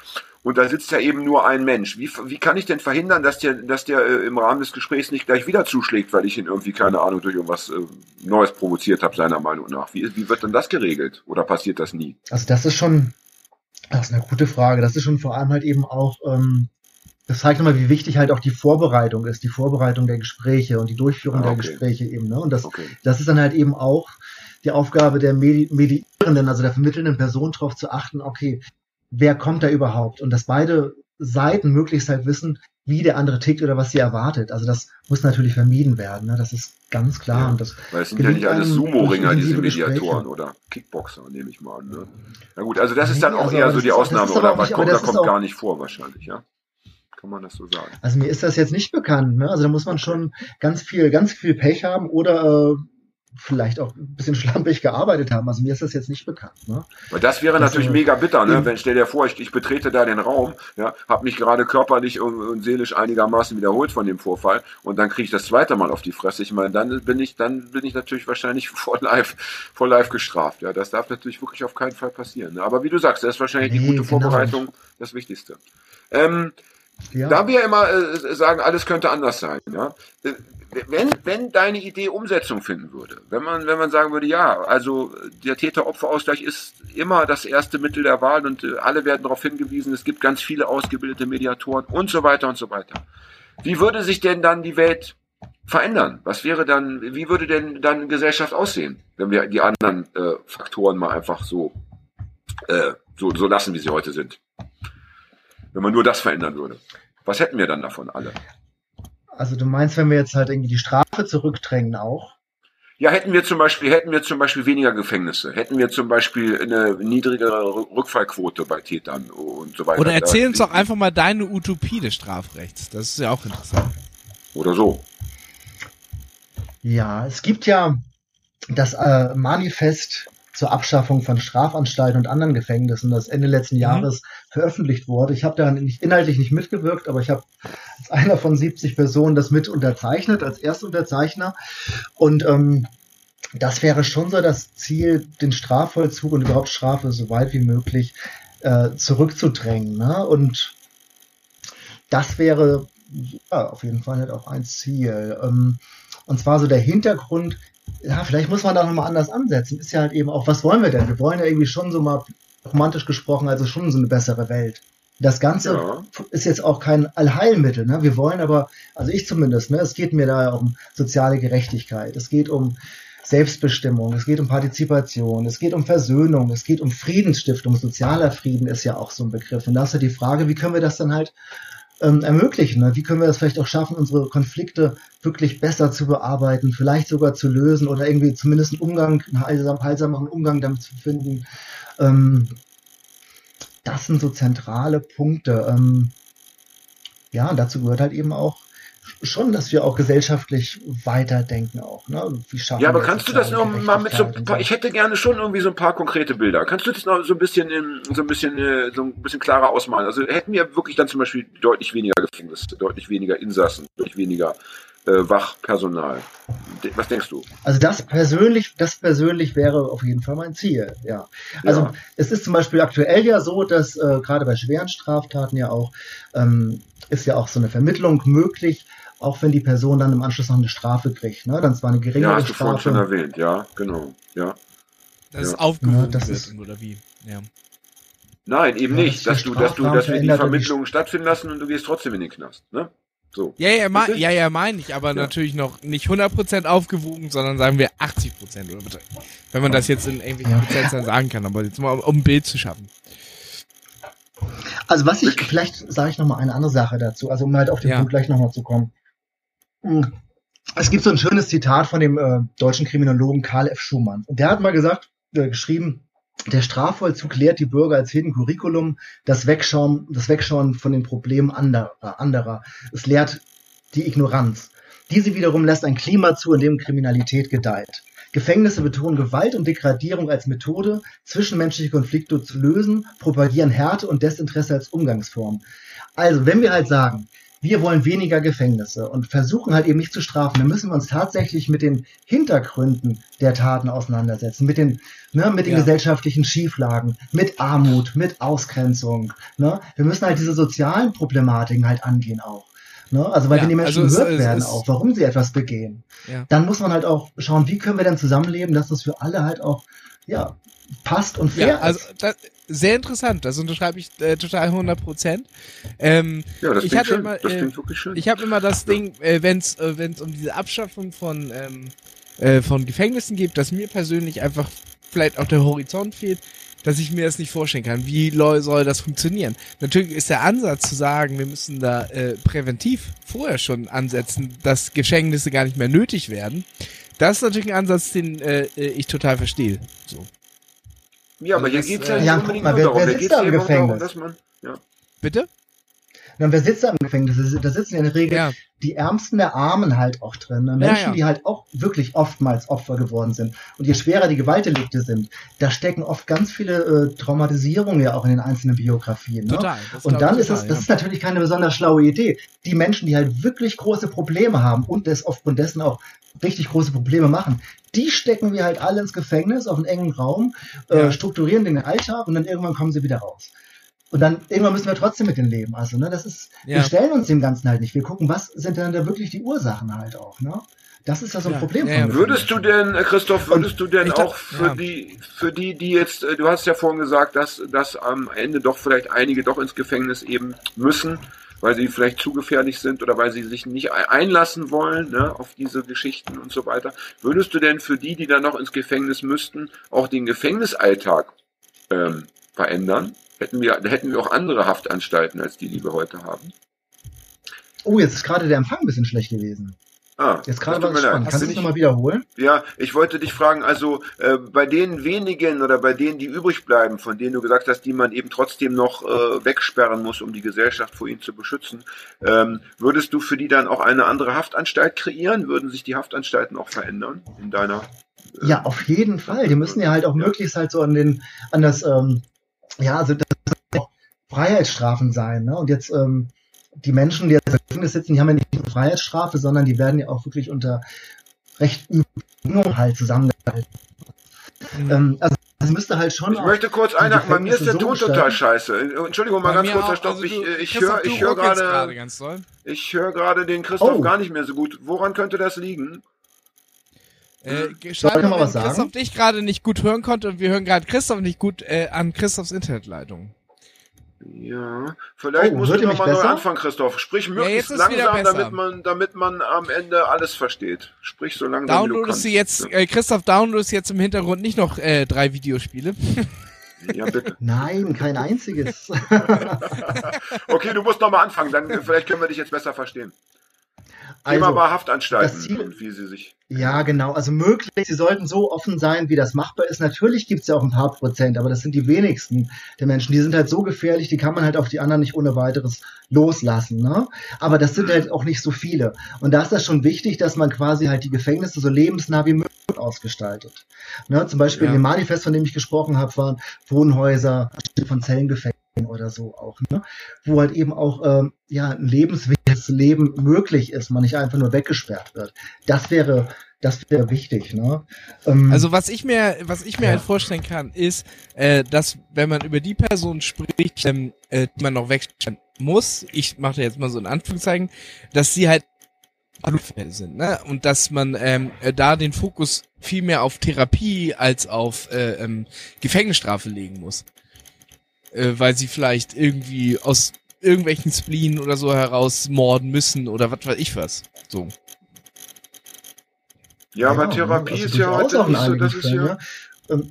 und da sitzt ja eben nur ein Mensch. Wie, wie kann ich denn verhindern, dass der, dass der äh, im Rahmen des Gesprächs nicht gleich wieder zuschlägt, weil ich ihn irgendwie, keine Ahnung, durch irgendwas äh, Neues provoziert habe, seiner Meinung nach? Wie, wie wird denn das geregelt? Oder passiert das nie? Also das ist schon das ist eine gute Frage. Das ist schon vor allem halt eben auch, ähm, das zeigt nochmal, wie wichtig halt auch die Vorbereitung ist, die Vorbereitung der Gespräche und die Durchführung ah, okay. der Gespräche eben. Ne? Und das, okay. das ist dann halt eben auch die Aufgabe der Medi Medierenden, also der vermittelnden Person, darauf zu achten, okay, wer kommt da überhaupt? Und dass beide Seiten möglichst halt wissen, wie der andere tickt oder was sie erwartet. Also das muss natürlich vermieden werden. Ne? Das ist ganz klar. Ja, und das weil es sind ja nicht alles Sumo-Ringer, diese Mediatoren Gespräche. oder Kickboxer, nehme ich mal an. Ne? Na gut, also das ist dann auch also, eher so die Ausnahme oder was kommt, da kommt gar nicht vor wahrscheinlich, ja. Kann man das so sagen? Also mir ist das jetzt nicht bekannt. Ne? Also da muss man schon ganz viel, ganz viel Pech haben oder äh, vielleicht auch ein bisschen schlampig gearbeitet haben. Also mir ist das jetzt nicht bekannt. Ne? Weil das wäre das natürlich mega bitter, ne? Wenn stell dir vor, ich, ich betrete da den Raum, ja, habe mich gerade körperlich und, und, seelisch einigermaßen wiederholt von dem Vorfall und dann kriege ich das zweite Mal auf die Fresse. Ich meine, dann bin ich, dann bin ich natürlich wahrscheinlich vor live, vor live gestraft. Ja, das darf natürlich wirklich auf keinen Fall passieren. Ne? Aber wie du sagst, das ist wahrscheinlich nee, die gute genau. Vorbereitung das Wichtigste. Ähm, ja. Da wir immer äh, sagen, alles könnte anders sein, ja, äh, wenn, wenn deine Idee Umsetzung finden würde, wenn man, wenn man sagen würde, ja, also der Täter-Opfer-Ausgleich ist immer das erste Mittel der Wahl und äh, alle werden darauf hingewiesen, es gibt ganz viele ausgebildete Mediatoren und so weiter und so weiter. Wie würde sich denn dann die Welt verändern? Was wäre dann, wie würde denn dann Gesellschaft aussehen, wenn wir die anderen äh, Faktoren mal einfach so, äh, so, so lassen, wie sie heute sind? Wenn man nur das verändern würde. Was hätten wir dann davon alle? Also du meinst, wenn wir jetzt halt irgendwie die Strafe zurückdrängen auch? Ja, hätten wir zum Beispiel, hätten wir zum Beispiel weniger Gefängnisse, hätten wir zum Beispiel eine niedrigere Rückfallquote bei Tätern und so weiter. Oder erzähl uns doch einfach mal deine Utopie des Strafrechts. Das ist ja auch interessant. Oder so. Ja, es gibt ja das äh, Manifest zur Abschaffung von Strafanstalten und anderen Gefängnissen, das Ende letzten mhm. Jahres veröffentlicht wurde. Ich habe da nicht, inhaltlich nicht mitgewirkt, aber ich habe als einer von 70 Personen das mit unterzeichnet, als Erstunterzeichner. Und ähm, das wäre schon so das Ziel, den Strafvollzug und überhaupt Strafe so weit wie möglich äh, zurückzudrängen. Ne? Und das wäre ja, auf jeden Fall halt auch ein Ziel. Ähm, und zwar so der Hintergrund, ja, vielleicht muss man da nochmal anders ansetzen. Ist ja halt eben auch, was wollen wir denn? Wir wollen ja irgendwie schon so mal romantisch gesprochen, also schon so eine bessere Welt. Das Ganze ja. ist jetzt auch kein Allheilmittel. Ne? Wir wollen aber, also ich zumindest, ne, es geht mir da um soziale Gerechtigkeit, es geht um Selbstbestimmung, es geht um Partizipation, es geht um Versöhnung, es geht um Friedensstiftung. Sozialer Frieden ist ja auch so ein Begriff. Und da ist ja die Frage, wie können wir das dann halt ähm, ermöglichen. Ne? Wie können wir es vielleicht auch schaffen, unsere Konflikte wirklich besser zu bearbeiten, vielleicht sogar zu lösen oder irgendwie zumindest einen Umgang, einen heilsam, heilsameren Umgang damit zu finden. Ähm, das sind so zentrale Punkte. Ähm, ja, dazu gehört halt eben auch schon, dass wir auch gesellschaftlich weiterdenken auch. Ne? Wie schaffen ja, aber kannst du das noch mal mit so ein paar, ich hätte gerne schon irgendwie so ein paar konkrete Bilder. Kannst du das noch so ein bisschen, in, so ein bisschen, äh, so ein bisschen klarer ausmalen? Also hätten wir wirklich dann zum Beispiel deutlich weniger Gefängnisse, deutlich weniger Insassen, deutlich weniger Wachpersonal. De was denkst du? Also das persönlich, das persönlich wäre auf jeden Fall mein Ziel, ja. Also Ja. es ist zum Beispiel aktuell ja so, dass äh, gerade bei schweren Straftaten ja auch ähm, ist ja auch so eine Vermittlung möglich, auch wenn die Person dann im Anschluss noch eine Strafe kriegt, ne? Dann zwar eine Ja, geringere hast du vorhin schon Strafe. erwähnt, ja, genau, ja. Dass es Ja. aufgewogen Ja, das ist- oder wie. Ja. Nein, eben Ja, nicht, dass dass du, dass du, dass wir die und die stattfinden lassen und du gehst trotzdem in den Knast, ne? So. Ja, ja, Richtig? ja, ja, meine ich, aber Ja. natürlich noch nicht 100% aufgewogen, sondern sagen wir 80% oder bitte. Wenn man das jetzt in irgendwelchen. Prozentzahlen sagen kann, aber jetzt mal um, um ein Bild zu schaffen. Also was ich, vielleicht sage ich noch mal eine andere Sache dazu, also um halt auf den Ja. Punkt gleich noch mal zu kommen. Hm. Es gibt so ein schönes Zitat von dem äh, deutschen Kriminologen Karl F. Schumann. Und der hat mal gesagt, äh, geschrieben, der Strafvollzug lehrt die Bürger als Hidden Curriculum das Wegschauen, das Wegschauen von den Problemen anderer, anderer. Es lehrt die Ignoranz. Diese wiederum lässt ein Klima zu, in dem Kriminalität gedeiht. Gefängnisse betonen Gewalt und Degradierung als Methode, zwischenmenschliche Konflikte zu lösen, propagieren Härte und Desinteresse als Umgangsform. Also, wenn wir halt sagen, wir wollen weniger Gefängnisse und versuchen halt eben nicht zu strafen, dann müssen wir uns tatsächlich mit den Hintergründen der Taten auseinandersetzen, mit den, ne, mit den Ja. gesellschaftlichen Schieflagen, mit Armut, mit Ausgrenzung. Ne? Wir müssen halt diese sozialen Problematiken halt angehen auch. Ne? Also weil Ja, wenn die Menschen also es- gehört es- werden es- auch, warum sie etwas begehen, Ja. dann muss man halt auch schauen, wie können wir denn zusammenleben, dass das für alle halt auch ja passt und fair Ja, also ist. das, sehr interessant, das unterschreibe ich äh, total 100%. Ähm, Ja, das Ich hatte schön. immer, das äh, klingt wirklich schön. Ich habe immer das Ding, äh, wenn es äh, wenn's um diese Abschaffung von ähm, äh, von Gefängnissen geht, dass mir persönlich einfach vielleicht auch der Horizont fehlt, dass ich mir das nicht vorstellen kann. Wie soll das funktionieren? Natürlich ist der Ansatz zu sagen, wir müssen da äh, präventiv vorher schon ansetzen, dass Gefängnisse gar nicht mehr nötig werden. Das ist natürlich ein Ansatz, den äh, äh, ich total verstehe. So. Ja, aber hier das, geht's äh, ja nicht Ja, guck unbedingt mal, nur wer- darum. wer Da sitzt geht's da im hier darum, Gefängnis? dass man, ja. Bitte? Na, wer sitzt da im Gefängnis? Da si- Da sitzen ja in der Regel Ja. die Ärmsten der Armen halt auch drin. Ne? Ja, Menschen, ja. die halt auch wirklich oftmals Opfer geworden sind. Und je schwerer die Gewaltdelikte sind, da stecken oft ganz viele äh, Traumatisierungen ja auch in den einzelnen Biografien. Ne? Total. Das Und dann ist es, total, das ja. ist natürlich keine besonders schlaue Idee. Die Menschen, die halt wirklich große Probleme haben und das aufgrund dessen auch richtig große Probleme machen, die stecken wir halt alle ins Gefängnis auf einen engen Raum, Ja. äh, strukturieren den Alltag und dann irgendwann kommen sie wieder raus. Und dann irgendwann müssen wir trotzdem mit denen leben. Also, ne, das ist, Ja. wir stellen uns dem Ganzen halt nicht. Wir gucken, was sind denn da wirklich die Ursachen halt auch, ne? Das ist ja so ein Ja, Problem ja, von ja. Würdest du denn, äh, Christoph, würdest du denn auch für ja. die, für die, die jetzt, äh, du hast ja vorhin gesagt, dass, dass am Ende doch vielleicht einige doch ins Gefängnis eben müssen, weil sie vielleicht zu gefährlich sind oder weil sie sich nicht ein- einlassen wollen, ne, auf diese Geschichten und so weiter. Würdest du denn für die, die dann noch ins Gefängnis müssten, auch den Gefängnisalltag ähm, verändern? Hätten wir, hätten wir auch andere Haftanstalten als die, die wir heute haben? Oh, jetzt ist gerade der Empfang ein bisschen schlecht gewesen. Ah, Jetzt gerade das war es spannend. Kannst du es nochmal wiederholen? Ja, ich wollte dich fragen, also äh, bei den wenigen oder bei denen, die übrig bleiben, von denen du gesagt hast, die man eben trotzdem noch äh, wegsperren muss, um die Gesellschaft vor ihnen zu beschützen, ähm, würdest du für die dann auch eine andere Haftanstalt kreieren? Würden sich die Haftanstalten auch verändern in deiner? äh, Ja, auf jeden Fall. Die müssen ja halt auch Ja. möglichst halt so an den, an das, ähm, ja, also das soll auch Freiheitsstrafen sein, ne? Und jetzt, ähm, die Menschen, die jetzt im Gefängnis sitzen, die haben ja nicht nur Freiheitsstrafe, sondern die werden ja auch wirklich unter recht üblen Bedingungen halt zusammengehalten. Mhm. Ähm, also, das müsste halt schon Ich möchte kurz einhaken, bei mir ist der so Ton total gestalten. scheiße. Entschuldigung, mal Bei ganz kurz, Herr Stopp. also ich du- ich höre ich höre ruckelst gerade ich höre gerade den Christoph Oh. gar nicht mehr so gut. Woran könnte das liegen? Äh, Soll schade, ich noch mal wenn was sagen? Christoph dich gerade nicht gut hören konnte und wir hören gerade Christoph nicht gut äh, an Christophs Internetleitung. Ja, vielleicht Oh, musst du ihr noch mich mal neu anfangen, Christoph. Sprich möglichst wieder langsam, damit man, damit man am Ende alles versteht. Sprich so langsam wie du Downloadest kannst. du jetzt, äh, Christoph, downloadest jetzt im Hintergrund nicht noch äh, drei Videospiele? Ja, bitte. nein, kein einziges. Okay, du musst noch mal anfangen, dann vielleicht können wir dich jetzt besser verstehen. Also, Thema war Haftanstalten Ziel- und wie sie sich. Ja, genau. Also möglich, sie sollten so offen sein, wie das machbar ist. Natürlich gibt's ja auch ein paar Prozent, aber das sind die wenigsten der Menschen. Die sind halt so gefährlich, die kann man halt auf die anderen nicht ohne weiteres loslassen. Ne? Aber das sind halt auch nicht so viele. Und da ist das schon wichtig, dass man quasi halt die Gefängnisse so lebensnah wie möglich ausgestaltet. Ne? Zum Beispiel Ja. in dem Manifest, von dem ich gesprochen habe, waren Wohnhäuser von Zellengefängnissen oder so auch, ne? wo halt eben auch ähm, ja ein Lebenswert ordentliches Leben möglich ist, man nicht einfach nur weggesperrt wird. Das wäre, das wäre wichtig. Ne? Ähm, also was ich mir, was ich mir ja. halt vorstellen kann, ist, äh, dass wenn man über die Person spricht, ähm, äh, die man noch wegsperren muss, ich mache da jetzt mal so ein Anführungszeichen, dass sie halt sind, ne? Und dass man ähm, äh, da den Fokus viel mehr auf Therapie als auf äh, ähm, Gefängnisstrafe legen muss. Äh, weil sie vielleicht irgendwie aus irgendwelchen Spleen oder so heraus morden müssen oder was weiß ich was. So. Ja, aber Therapie also ist ja heute nicht so, das ist ja. ja. Ähm,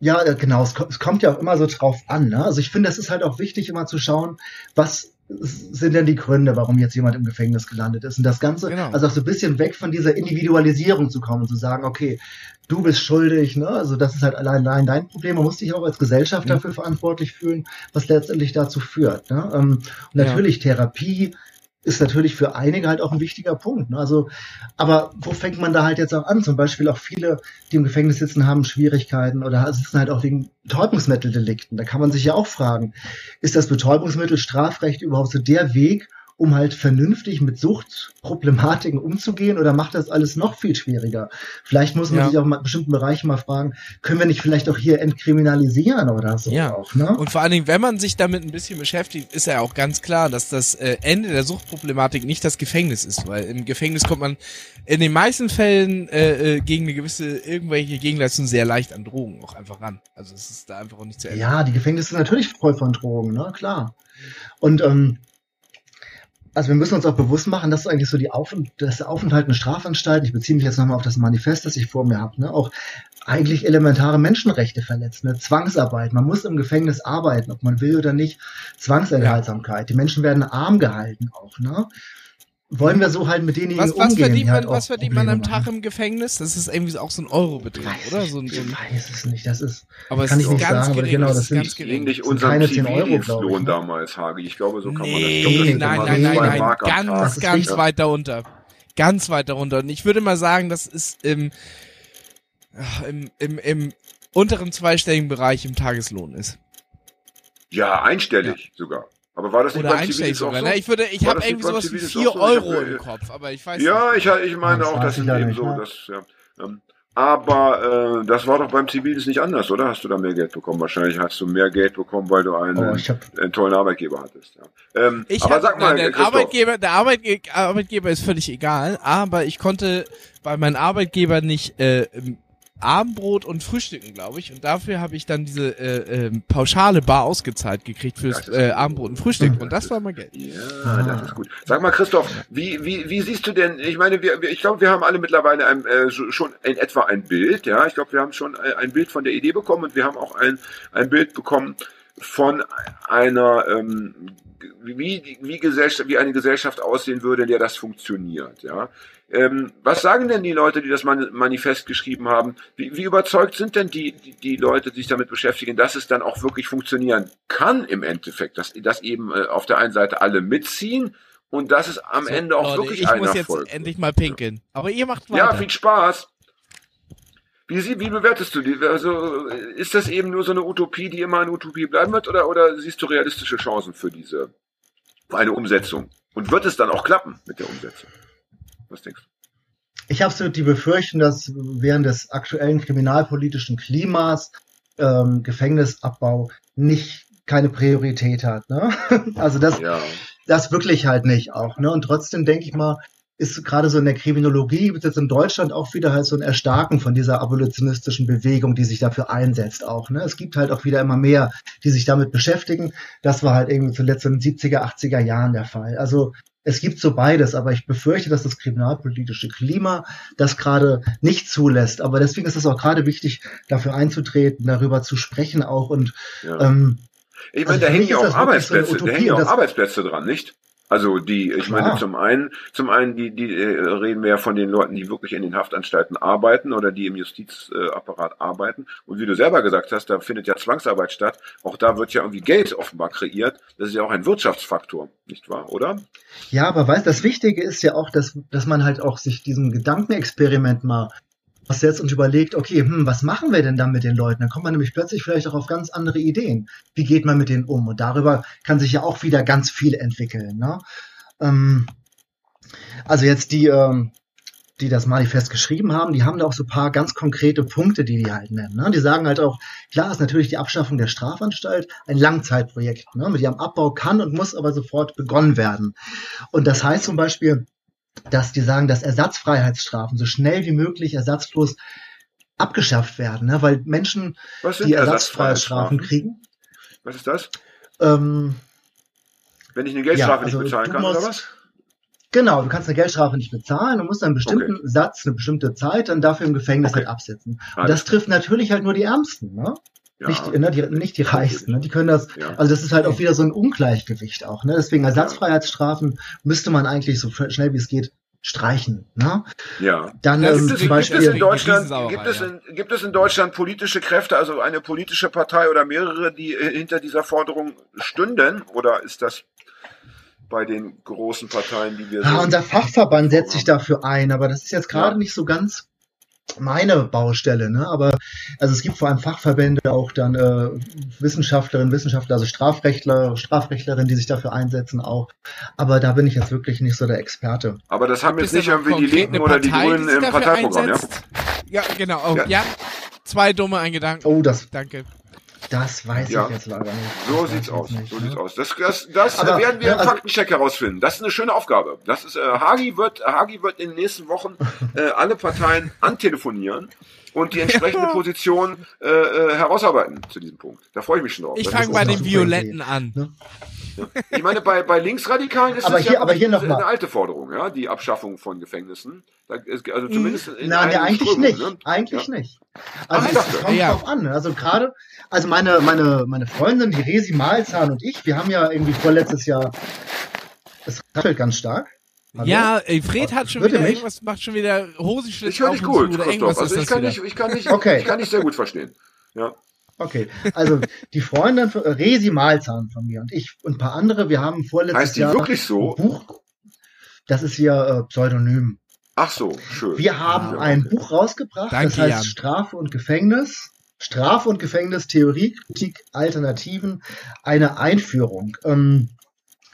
ja, äh, genau, es, es, kommt ja auch immer so drauf an. Ne? Also ich finde, es ist halt auch wichtig, immer zu schauen, was sind denn die Gründe, warum jetzt jemand im Gefängnis gelandet ist. Und das Ganze, genau. also auch so ein bisschen weg von dieser Individualisierung zu kommen und zu sagen, okay, du bist schuldig, ne? Also das ist halt allein, allein dein Problem. Man muss dich auch als Gesellschaft ja. dafür verantwortlich fühlen, was letztendlich dazu führt. Ne? Ähm, und natürlich ja. Therapie ist natürlich für einige halt auch ein wichtiger Punkt. Ne? Also, aber wo fängt man da halt jetzt auch an? Zum Beispiel auch viele, die im Gefängnis sitzen, haben Schwierigkeiten oder sitzen halt auch wegen Betäubungsmitteldelikten. Da kann man sich ja auch fragen, ist das Betäubungsmittelstrafrecht überhaupt so der Weg, um halt vernünftig mit Suchtproblematiken umzugehen oder macht das alles noch viel schwieriger? Vielleicht muss man ja. sich auch in bestimmten Bereichen mal fragen, können wir nicht vielleicht auch hier entkriminalisieren oder so ja. auch, ne? Und vor allen Dingen, wenn man sich damit ein bisschen beschäftigt, ist ja auch ganz klar, dass das äh, Ende der Suchtproblematik nicht das Gefängnis ist, weil im Gefängnis kommt man in den meisten Fällen äh, äh, gegen eine gewisse irgendwelche Gegenleistung sehr leicht an Drogen auch einfach ran. Also es ist da einfach auch nicht zu ändern. Ja, die Gefängnisse sind natürlich voll von Drogen, ne? Klar. Und ähm, also wir müssen uns auch bewusst machen, dass eigentlich so die Auf das Aufenthalt in Strafanstalt, ich beziehe mich jetzt nochmal auf das Manifest, das ich vor mir habe, ne, auch eigentlich elementare Menschenrechte verletzt, ne? Zwangsarbeit. Man muss im Gefängnis arbeiten, ob man will oder nicht. Zwangsenthaltsamkeit. Die Menschen werden arm gehalten auch, ne? Wollen wir so halt mit denen was, was umgehen. Verdient man, was verdient man am Tag im Gefängnis? Das ist irgendwie auch so ein Euro-Betrag, oder? So ein, so ein ich weiß es nicht, das ist, aber kann es ich nicht ganz sagen, gering, aber genau, das, das sind ähnlich unserem Zivildienstlohn ne? damals, Hagi. Ich glaube, so kann nee, man das. Nee, nein, nein, nein, nein, ganz, ganz weit darunter. Ganz weit darunter. Und ich würde mal sagen, das ist im, im, im, im unteren zweistelligen Bereich im Tageslohn ist. Ja, einstellig ja. sogar. Aber war das nicht Oder beim Zivildienst sogar, so? Ne? Ich, würde, ich habe irgendwie sowas wie 4 Euro so? im Kopf, aber ich weiß ja, nicht. Ja, ich, ich meine auch, das ist eben so. Das, ja. Ähm, aber äh, das war doch beim Zivildienst nicht anders, oder? Hast du da mehr Geld bekommen? Wahrscheinlich hast du mehr Geld bekommen, weil du einen, oh, hab... einen tollen Arbeitgeber hattest. Ja. Ähm, ich aber hab, sag mal, nein, der Arbeitgeber, der Arbeitge Arbeitgeber ist völlig egal, aber ich konnte bei meinem Arbeitgeber nicht äh, Abendbrot und Frühstücken, glaube ich. Und dafür habe ich dann diese äh, äh, pauschale Bar ausgezahlt gekriegt fürs äh, Abendbrot und Frühstück. Und das war mal Geld. Ja, das ist gut. Sag mal, Christoph, wie, wie, wie siehst du denn, ich meine, wir, wir ich glaube, wir haben alle mittlerweile ein, äh, schon in etwa ein Bild, ja. Ich glaube, wir haben schon ein Bild von der Idee bekommen und wir haben auch ein, ein Bild bekommen von einer ähm, wie, wie, Gesellschaft, wie eine Gesellschaft aussehen würde, in der das funktioniert. Ja? Ähm, was sagen denn die Leute, die das Manifest geschrieben haben? Wie, wie überzeugt sind denn die, die, die, Leute, die sich damit beschäftigen, dass es dann auch wirklich funktionieren kann im Endeffekt, dass, dass eben äh, auf der einen Seite alle mitziehen und dass es am so, Ende auch Leute, wirklich ich einer muss jetzt folgt. endlich mal pinkeln. Aber ihr macht weiter. Ja, viel Spaß. Wie, wie bewertest du die? Also ist das eben nur so eine Utopie, die immer eine Utopie bleiben wird, oder, oder siehst du realistische Chancen für diese, für eine Umsetzung? Und wird es dann auch klappen mit der Umsetzung? Was denkst du? Ich habe so die Befürchtung, dass während des aktuellen kriminalpolitischen Klimas ähm, Gefängnisabbau nicht keine Priorität hat. Ne? Also das, ja. das wirklich halt nicht auch. Ne? Und trotzdem denke ich mal, ist gerade so in der Kriminologie, gibt es jetzt in Deutschland auch wieder halt so ein Erstarken von dieser abolitionistischen Bewegung, die sich dafür einsetzt auch. Ne? Es gibt halt auch wieder immer mehr, die sich damit beschäftigen. Das war halt irgendwie zuletzt in den 70er, 80er Jahren der Fall. Also es gibt so beides, aber ich befürchte, dass das kriminalpolitische Klima das gerade nicht zulässt. Aber deswegen ist es auch gerade wichtig, dafür einzutreten, darüber zu sprechen auch und ja. ähm, ich meine, also da hängen ja auch Arbeitsplätze, so da hängen ja auch Arbeitsplätze dran, nicht? Also die, ich Klar. meine, zum einen, zum einen, die, die äh, reden wir ja von den Leuten, die wirklich in den Haftanstalten arbeiten oder die im Justizapparat arbeiten. Und wie du selber gesagt hast, da findet ja Zwangsarbeit statt. Auch da wird ja irgendwie Geld offenbar kreiert. Das ist ja auch ein Wirtschaftsfaktor, nicht wahr, oder? Ja, aber weißt, das Wichtige ist ja auch, dass, dass man halt auch sich diesem Gedankenexperiment mal setzt und überlegt, okay, hm, was machen wir denn dann mit den Leuten? Dann kommt man nämlich plötzlich vielleicht auch auf ganz andere Ideen. Wie geht man mit denen um? Und darüber kann sich ja auch wieder ganz viel entwickeln. Ne? Ähm, also jetzt die, ähm, die das Manifest geschrieben haben, die haben da auch so paar ganz konkrete Punkte, die die halt nennen. Ne? Die sagen halt auch, klar ist natürlich die Abschaffung der Strafanstalt ein Langzeitprojekt. Ne? Mit ihrem Abbau kann und muss aber sofort begonnen werden. Und das heißt zum Beispiel, dass die sagen, dass Ersatzfreiheitsstrafen so schnell wie möglich ersatzlos abgeschafft werden, ne? weil Menschen, die Ersatzfreiheitsstrafen kriegen, Was ist das? ähm, Wenn ich eine Geldstrafe Ja, also nicht bezahlen kann, oder musst- was? Genau, du kannst eine Geldstrafe nicht bezahlen, du musst einen bestimmten Satz, eine bestimmte Zeit dann dafür im Gefängnis Okay. halt absitzen. Und Alles das trifft natürlich halt nur die Ärmsten, ne? Ja. Nicht, ne, die, nicht die Reichsten, ne? Die können das, Ja. also das ist halt auch wieder so ein Ungleichgewicht auch, ne? Deswegen Ersatzfreiheitsstrafen müsste man eigentlich so schnell wie es geht streichen, ne? ja. Dann ähm, zum Gibt es, in Beispiel, Deutschland, gibt, es in, gibt es in Deutschland politische Kräfte, also eine politische Partei oder mehrere, die äh, hinter dieser Forderung stünden? Oder ist das bei den großen Parteien, die wir ja, so... unser Fachverband setzt sich dafür ein, aber das ist jetzt gerade Ja. nicht so ganz meine Baustelle, ne? Aber also es gibt vor allem Fachverbände, auch dann äh, Wissenschaftlerinnen, Wissenschaftler, also Strafrechtler, Strafrechtlerinnen, die sich dafür einsetzen auch. Aber da bin ich jetzt wirklich nicht so der Experte. aber das haben jetzt nicht irgendwie die Linken oder die Partei, Grünen im Parteiprogramm, ja? einsetzt? Ja, genau. Oh, Ja. ja. Zwei dumme, ein Gedanke. Oh, das, Danke. Das weiß Ja. ich jetzt leider nicht. So sieht's aus. nicht, so ne? sieht's aus. Das, das, das Aber, werden wir ja, im also- Faktencheck herausfinden. Das ist eine schöne Aufgabe. Das ist, äh, Hagi wird, Hagi wird in den nächsten Wochen äh, alle Parteien antelefonieren und die entsprechende Position äh, äh, herausarbeiten zu diesem Punkt. Da freue ich mich schon drauf. Ich fange bei den Violetten Idee. an. Ne? Ich meine, bei, bei Linksradikalen ist Aber das hier- ja aber hier noch eine mal. alte Forderung, ja, die Abschaffung von Gefängnissen. Da ist, also Mhm. zumindest in Nein, einigen eigentlich Strömungen, nicht. Ne? Eigentlich Ja. nicht. Also Ach, es kommt Ja. drauf an. Also gerade, also meine, meine, meine Freundin, die Resi Malzahn und ich, wir haben ja irgendwie vorletztes Jahr, es rattelt ganz stark. Hallo? Ja, ey, Fred hat schon Hört wieder irgendwas, macht schon wieder Ich Hosenschlitz höre auf dich gut, Christoph. irgendwas Also ich das kann, dich, ich, kann dich, Okay. ich kann dich sehr gut verstehen. Ja. Okay, also die Freundin von- äh, Resi Malzahn von mir und ich und ein paar andere, wir haben vorletztes Heißt die Jahr wirklich so? ein Buch, das ist hier äh, Pseudonym. Ach so, schön. Wir haben Ja, ein okay. Buch rausgebracht, Danke, das heißt Jan. Strafe und Gefängnis. Strafe und Gefängnis, Theorie, Kritik, Alternativen, eine Einführung. Ähm,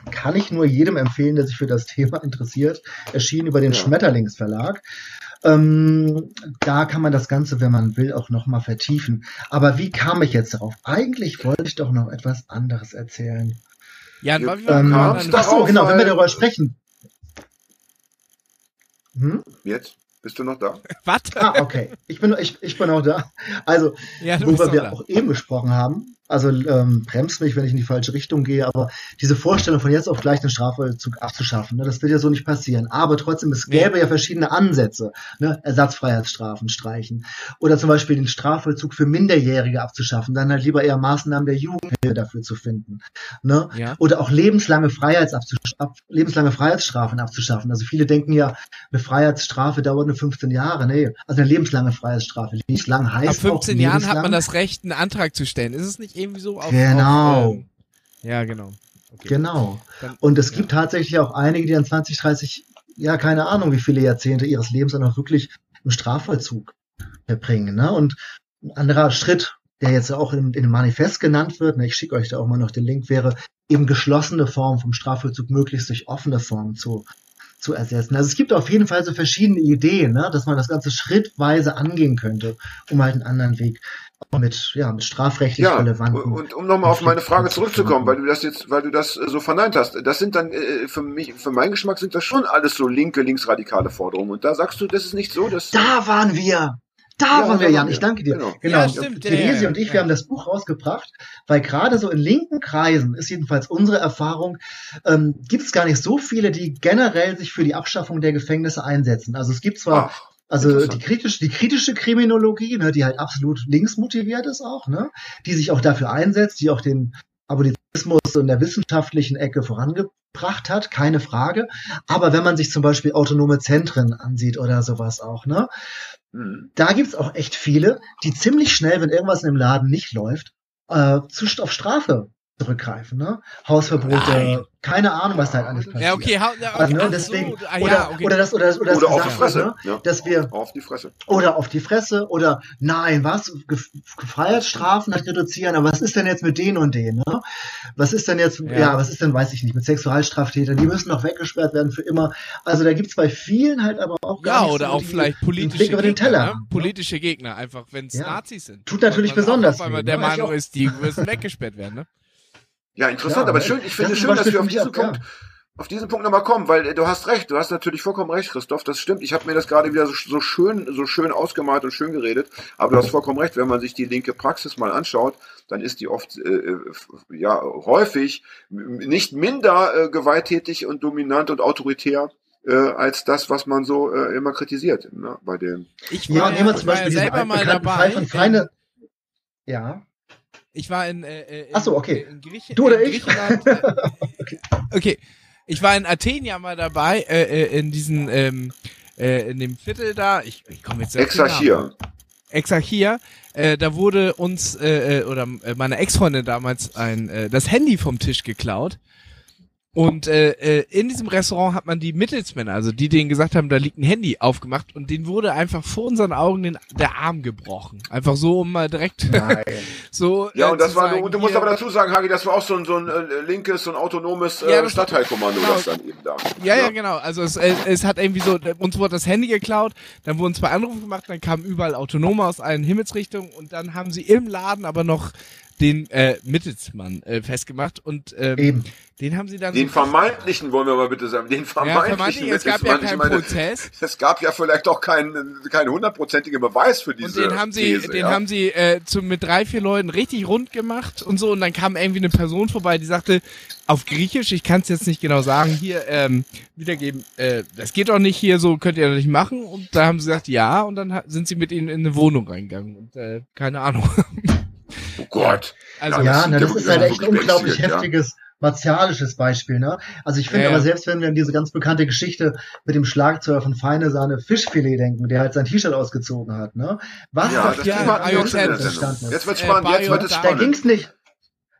kann ich nur jedem empfehlen, der sich für das Thema interessiert. Erschienen über den Ja. Schmetterlingsverlag. Ähm, da kann man das Ganze, wenn man will, auch nochmal vertiefen. Aber wie kam ich jetzt darauf? Eigentlich wollte ich doch noch etwas anderes erzählen. Ja, war wir Ähm, ach so, genau, wenn wir darüber sprechen. Hm? Jetzt? Bist du noch da? Was? Ah, okay. Ich bin, ich, ich bin auch da. Also, Ja, worüber wir da. auch eben gesprochen haben. Also ähm, bremst mich, wenn ich in die falsche Richtung gehe, aber diese Vorstellung von jetzt auf gleich den Strafvollzug abzuschaffen, ne, das wird ja so nicht passieren. Aber trotzdem, es gäbe ja verschiedene Ansätze, ne, Ersatzfreiheitsstrafen streichen oder zum Beispiel den Strafvollzug für Minderjährige abzuschaffen, dann halt lieber eher Maßnahmen der Jugendhilfe dafür zu finden, ne? Ja. Oder auch lebenslange, Freiheits ab, lebenslange Freiheitsstrafen abzuschaffen. Also viele denken ja, eine Freiheitsstrafe dauert nur 15 Jahre. Nee, also eine lebenslange Freiheitsstrafe. Lebenslang Ab heißt 15 auch Jahren hat man das Recht, einen Antrag zu stellen. Ist es nicht irgendwie so auf. Genau. Auf, ähm, ja, genau. Okay. Genau. Und es ja. gibt tatsächlich auch einige, die dann 20, 30, ja, keine Ahnung, wie viele Jahrzehnte ihres Lebens dann auch wirklich im Strafvollzug verbringen. Ne? Und ein anderer Schritt, der jetzt auch in, in dem Manifest genannt wird, ne, ich schicke euch da auch mal noch den Link, wäre eben geschlossene Formen vom Strafvollzug möglichst durch offene Formen zu, zu ersetzen. Also es gibt auf jeden Fall so verschiedene Ideen, ne, dass man das Ganze schrittweise angehen könnte, um halt einen anderen Weg mit, ja, mit strafrechtlich Ja, relevanten. und um nochmal auf meine Frage zurückzukommen, weil du das jetzt, weil du das äh, so verneint hast, das sind dann äh, für mich, für meinen Geschmack sind das schon alles so linke, linksradikale Forderungen. Und da sagst du, das ist nicht so, dass Da waren wir! Da Ja, waren wir, Jan. Ich danke dir. Genau. Genau. Ja, stimmt, Therese ja, und ich, ja. wir haben das Buch rausgebracht, weil gerade so in linken Kreisen ist jedenfalls unsere Erfahrung, ähm, gibt es gar nicht so viele, die generell sich für die Abschaffung der Gefängnisse einsetzen. Also es gibt zwar Ach, also die kritische, die kritische Kriminologie, ne, die halt absolut linksmotiviert ist auch, ne, die sich auch dafür einsetzt, die auch den Abolitionismus in der wissenschaftlichen Ecke vorangebracht hat, keine Frage. Aber wenn man sich zum Beispiel autonome Zentren ansieht oder sowas auch, ne, da gibt's auch echt viele, die ziemlich schnell, wenn irgendwas in dem Laden nicht läuft, äh, zu, auf Strafe zurückgreifen, ne? Hausverbote, Nein. keine Ahnung, was da halt alles passiert. Ja, okay, hau, ja, okay. Also, ne, deswegen, so, ah, oder, ja, okay. oder das, oder das, oder das Oder auf die wird, Fresse. ne? Ja. dass wir, Auf die Fresse. oder auf die Fresse, oder nein, was, Freiheitsstrafen halt reduzieren, aber was ist denn jetzt mit denen und denen, ne? Was ist denn jetzt, ja. Ja. was ist denn, weiß ich nicht, mit Sexualstraftätern, die müssen doch weggesperrt werden für immer. Also da gibt's bei vielen halt aber auch gar ja, nicht oder so auch die, vielleicht politische über den Gegner, Teller. ne? Politische Gegner, einfach, wenn es Ja. Nazis sind. Tut natürlich besonders Auch, weil man der ne? Meinung ist, die müssen weggesperrt werden, ne? Ja, interessant, Ja, aber schön, ich finde Das ist schön, dass wir auf diesen Punkt, auch, auf diesen Punkt nochmal kommen, weil äh, du hast recht, du hast natürlich vollkommen recht, Christoph, das stimmt. Ich habe mir das gerade wieder so, so schön, so schön ausgemalt und schön geredet, aber du hast vollkommen recht, wenn man sich die linke Praxis mal anschaut, dann ist die oft äh, äh, ja häufig nicht minder äh, gewalttätig und dominant und autoritär äh, als das, was man so äh, immer kritisiert ne, bei den. Ich Ja, war wir ich zum Beispiel ja selber mal dabei. Fall von in- Feine. Ja. Ich war in, äh, äh, in, Ach so, okay. in, Griechen, Du oder in ich? Griechenland. Äh, okay. Ich war in Athen ja mal dabei, äh, äh, in diesen, ähm, äh, in dem Viertel da. Ich, ich komme jetzt. Exarchia. Exarchia. Äh, da wurde uns äh, äh, oder äh, meiner Ex-Freundin damals ein äh, das Handy vom Tisch geklaut. Und äh, äh, in diesem Restaurant hat man die Mittelsmänner, also die, denen gesagt haben, da liegt ein Handy, aufgemacht und denen wurde einfach vor unseren Augen den, der Arm gebrochen. Einfach so, um mal direkt Nein. so. Ja, äh, und das zu war, sagen, du, du musst aber dazu sagen, Hagi, das war auch so ein, so ein äh, linkes, so ein autonomes äh, Ja, das- Stadtteilkommando, genau. das dann eben da. Ja, ja, genau. Also es, es, es hat irgendwie so, uns wurde das Handy geklaut, dann wurden zwei Anrufe gemacht, dann kamen überall Autonome aus allen Himmelsrichtungen und dann haben sie im Laden aber noch den äh, Mittelsmann äh, festgemacht und ähm, Eben. den haben sie dann Den so vermeintlichen wollen wir mal bitte sagen. Den ja, vermeintlichen. vermeintlich, es gab ja keinen meine, Prozess Es gab ja vielleicht auch keinen keinen hundertprozentigen Beweis für diese und den haben sie, These, den ja? haben sie äh, zu, mit drei, vier Leuten richtig rund gemacht und so und dann kam irgendwie eine Person vorbei, die sagte auf Griechisch, ich kann es jetzt nicht genau sagen, hier ähm, wiedergeben, äh, das geht doch nicht hier, so könnt ihr doch nicht machen und da haben sie gesagt ja und dann sind sie mit ihnen in eine Wohnung reingegangen und äh, keine Ahnung. Oh Gott. Also Ja, das das ist halt echt ein unglaublich ja. heftiges martialisches Beispiel, ne? Also ich finde ja. aber selbst wenn wir an diese ganz bekannte Geschichte mit dem Schlagzeuger von Feine Sahne Fischfilet denken, der halt sein T-Shirt ausgezogen hat, ne? Was Ja, da das ja, entstanden ist. Jetzt wird's Äh, spannend, jetzt wird es Bio- Da spannend. ging's nicht,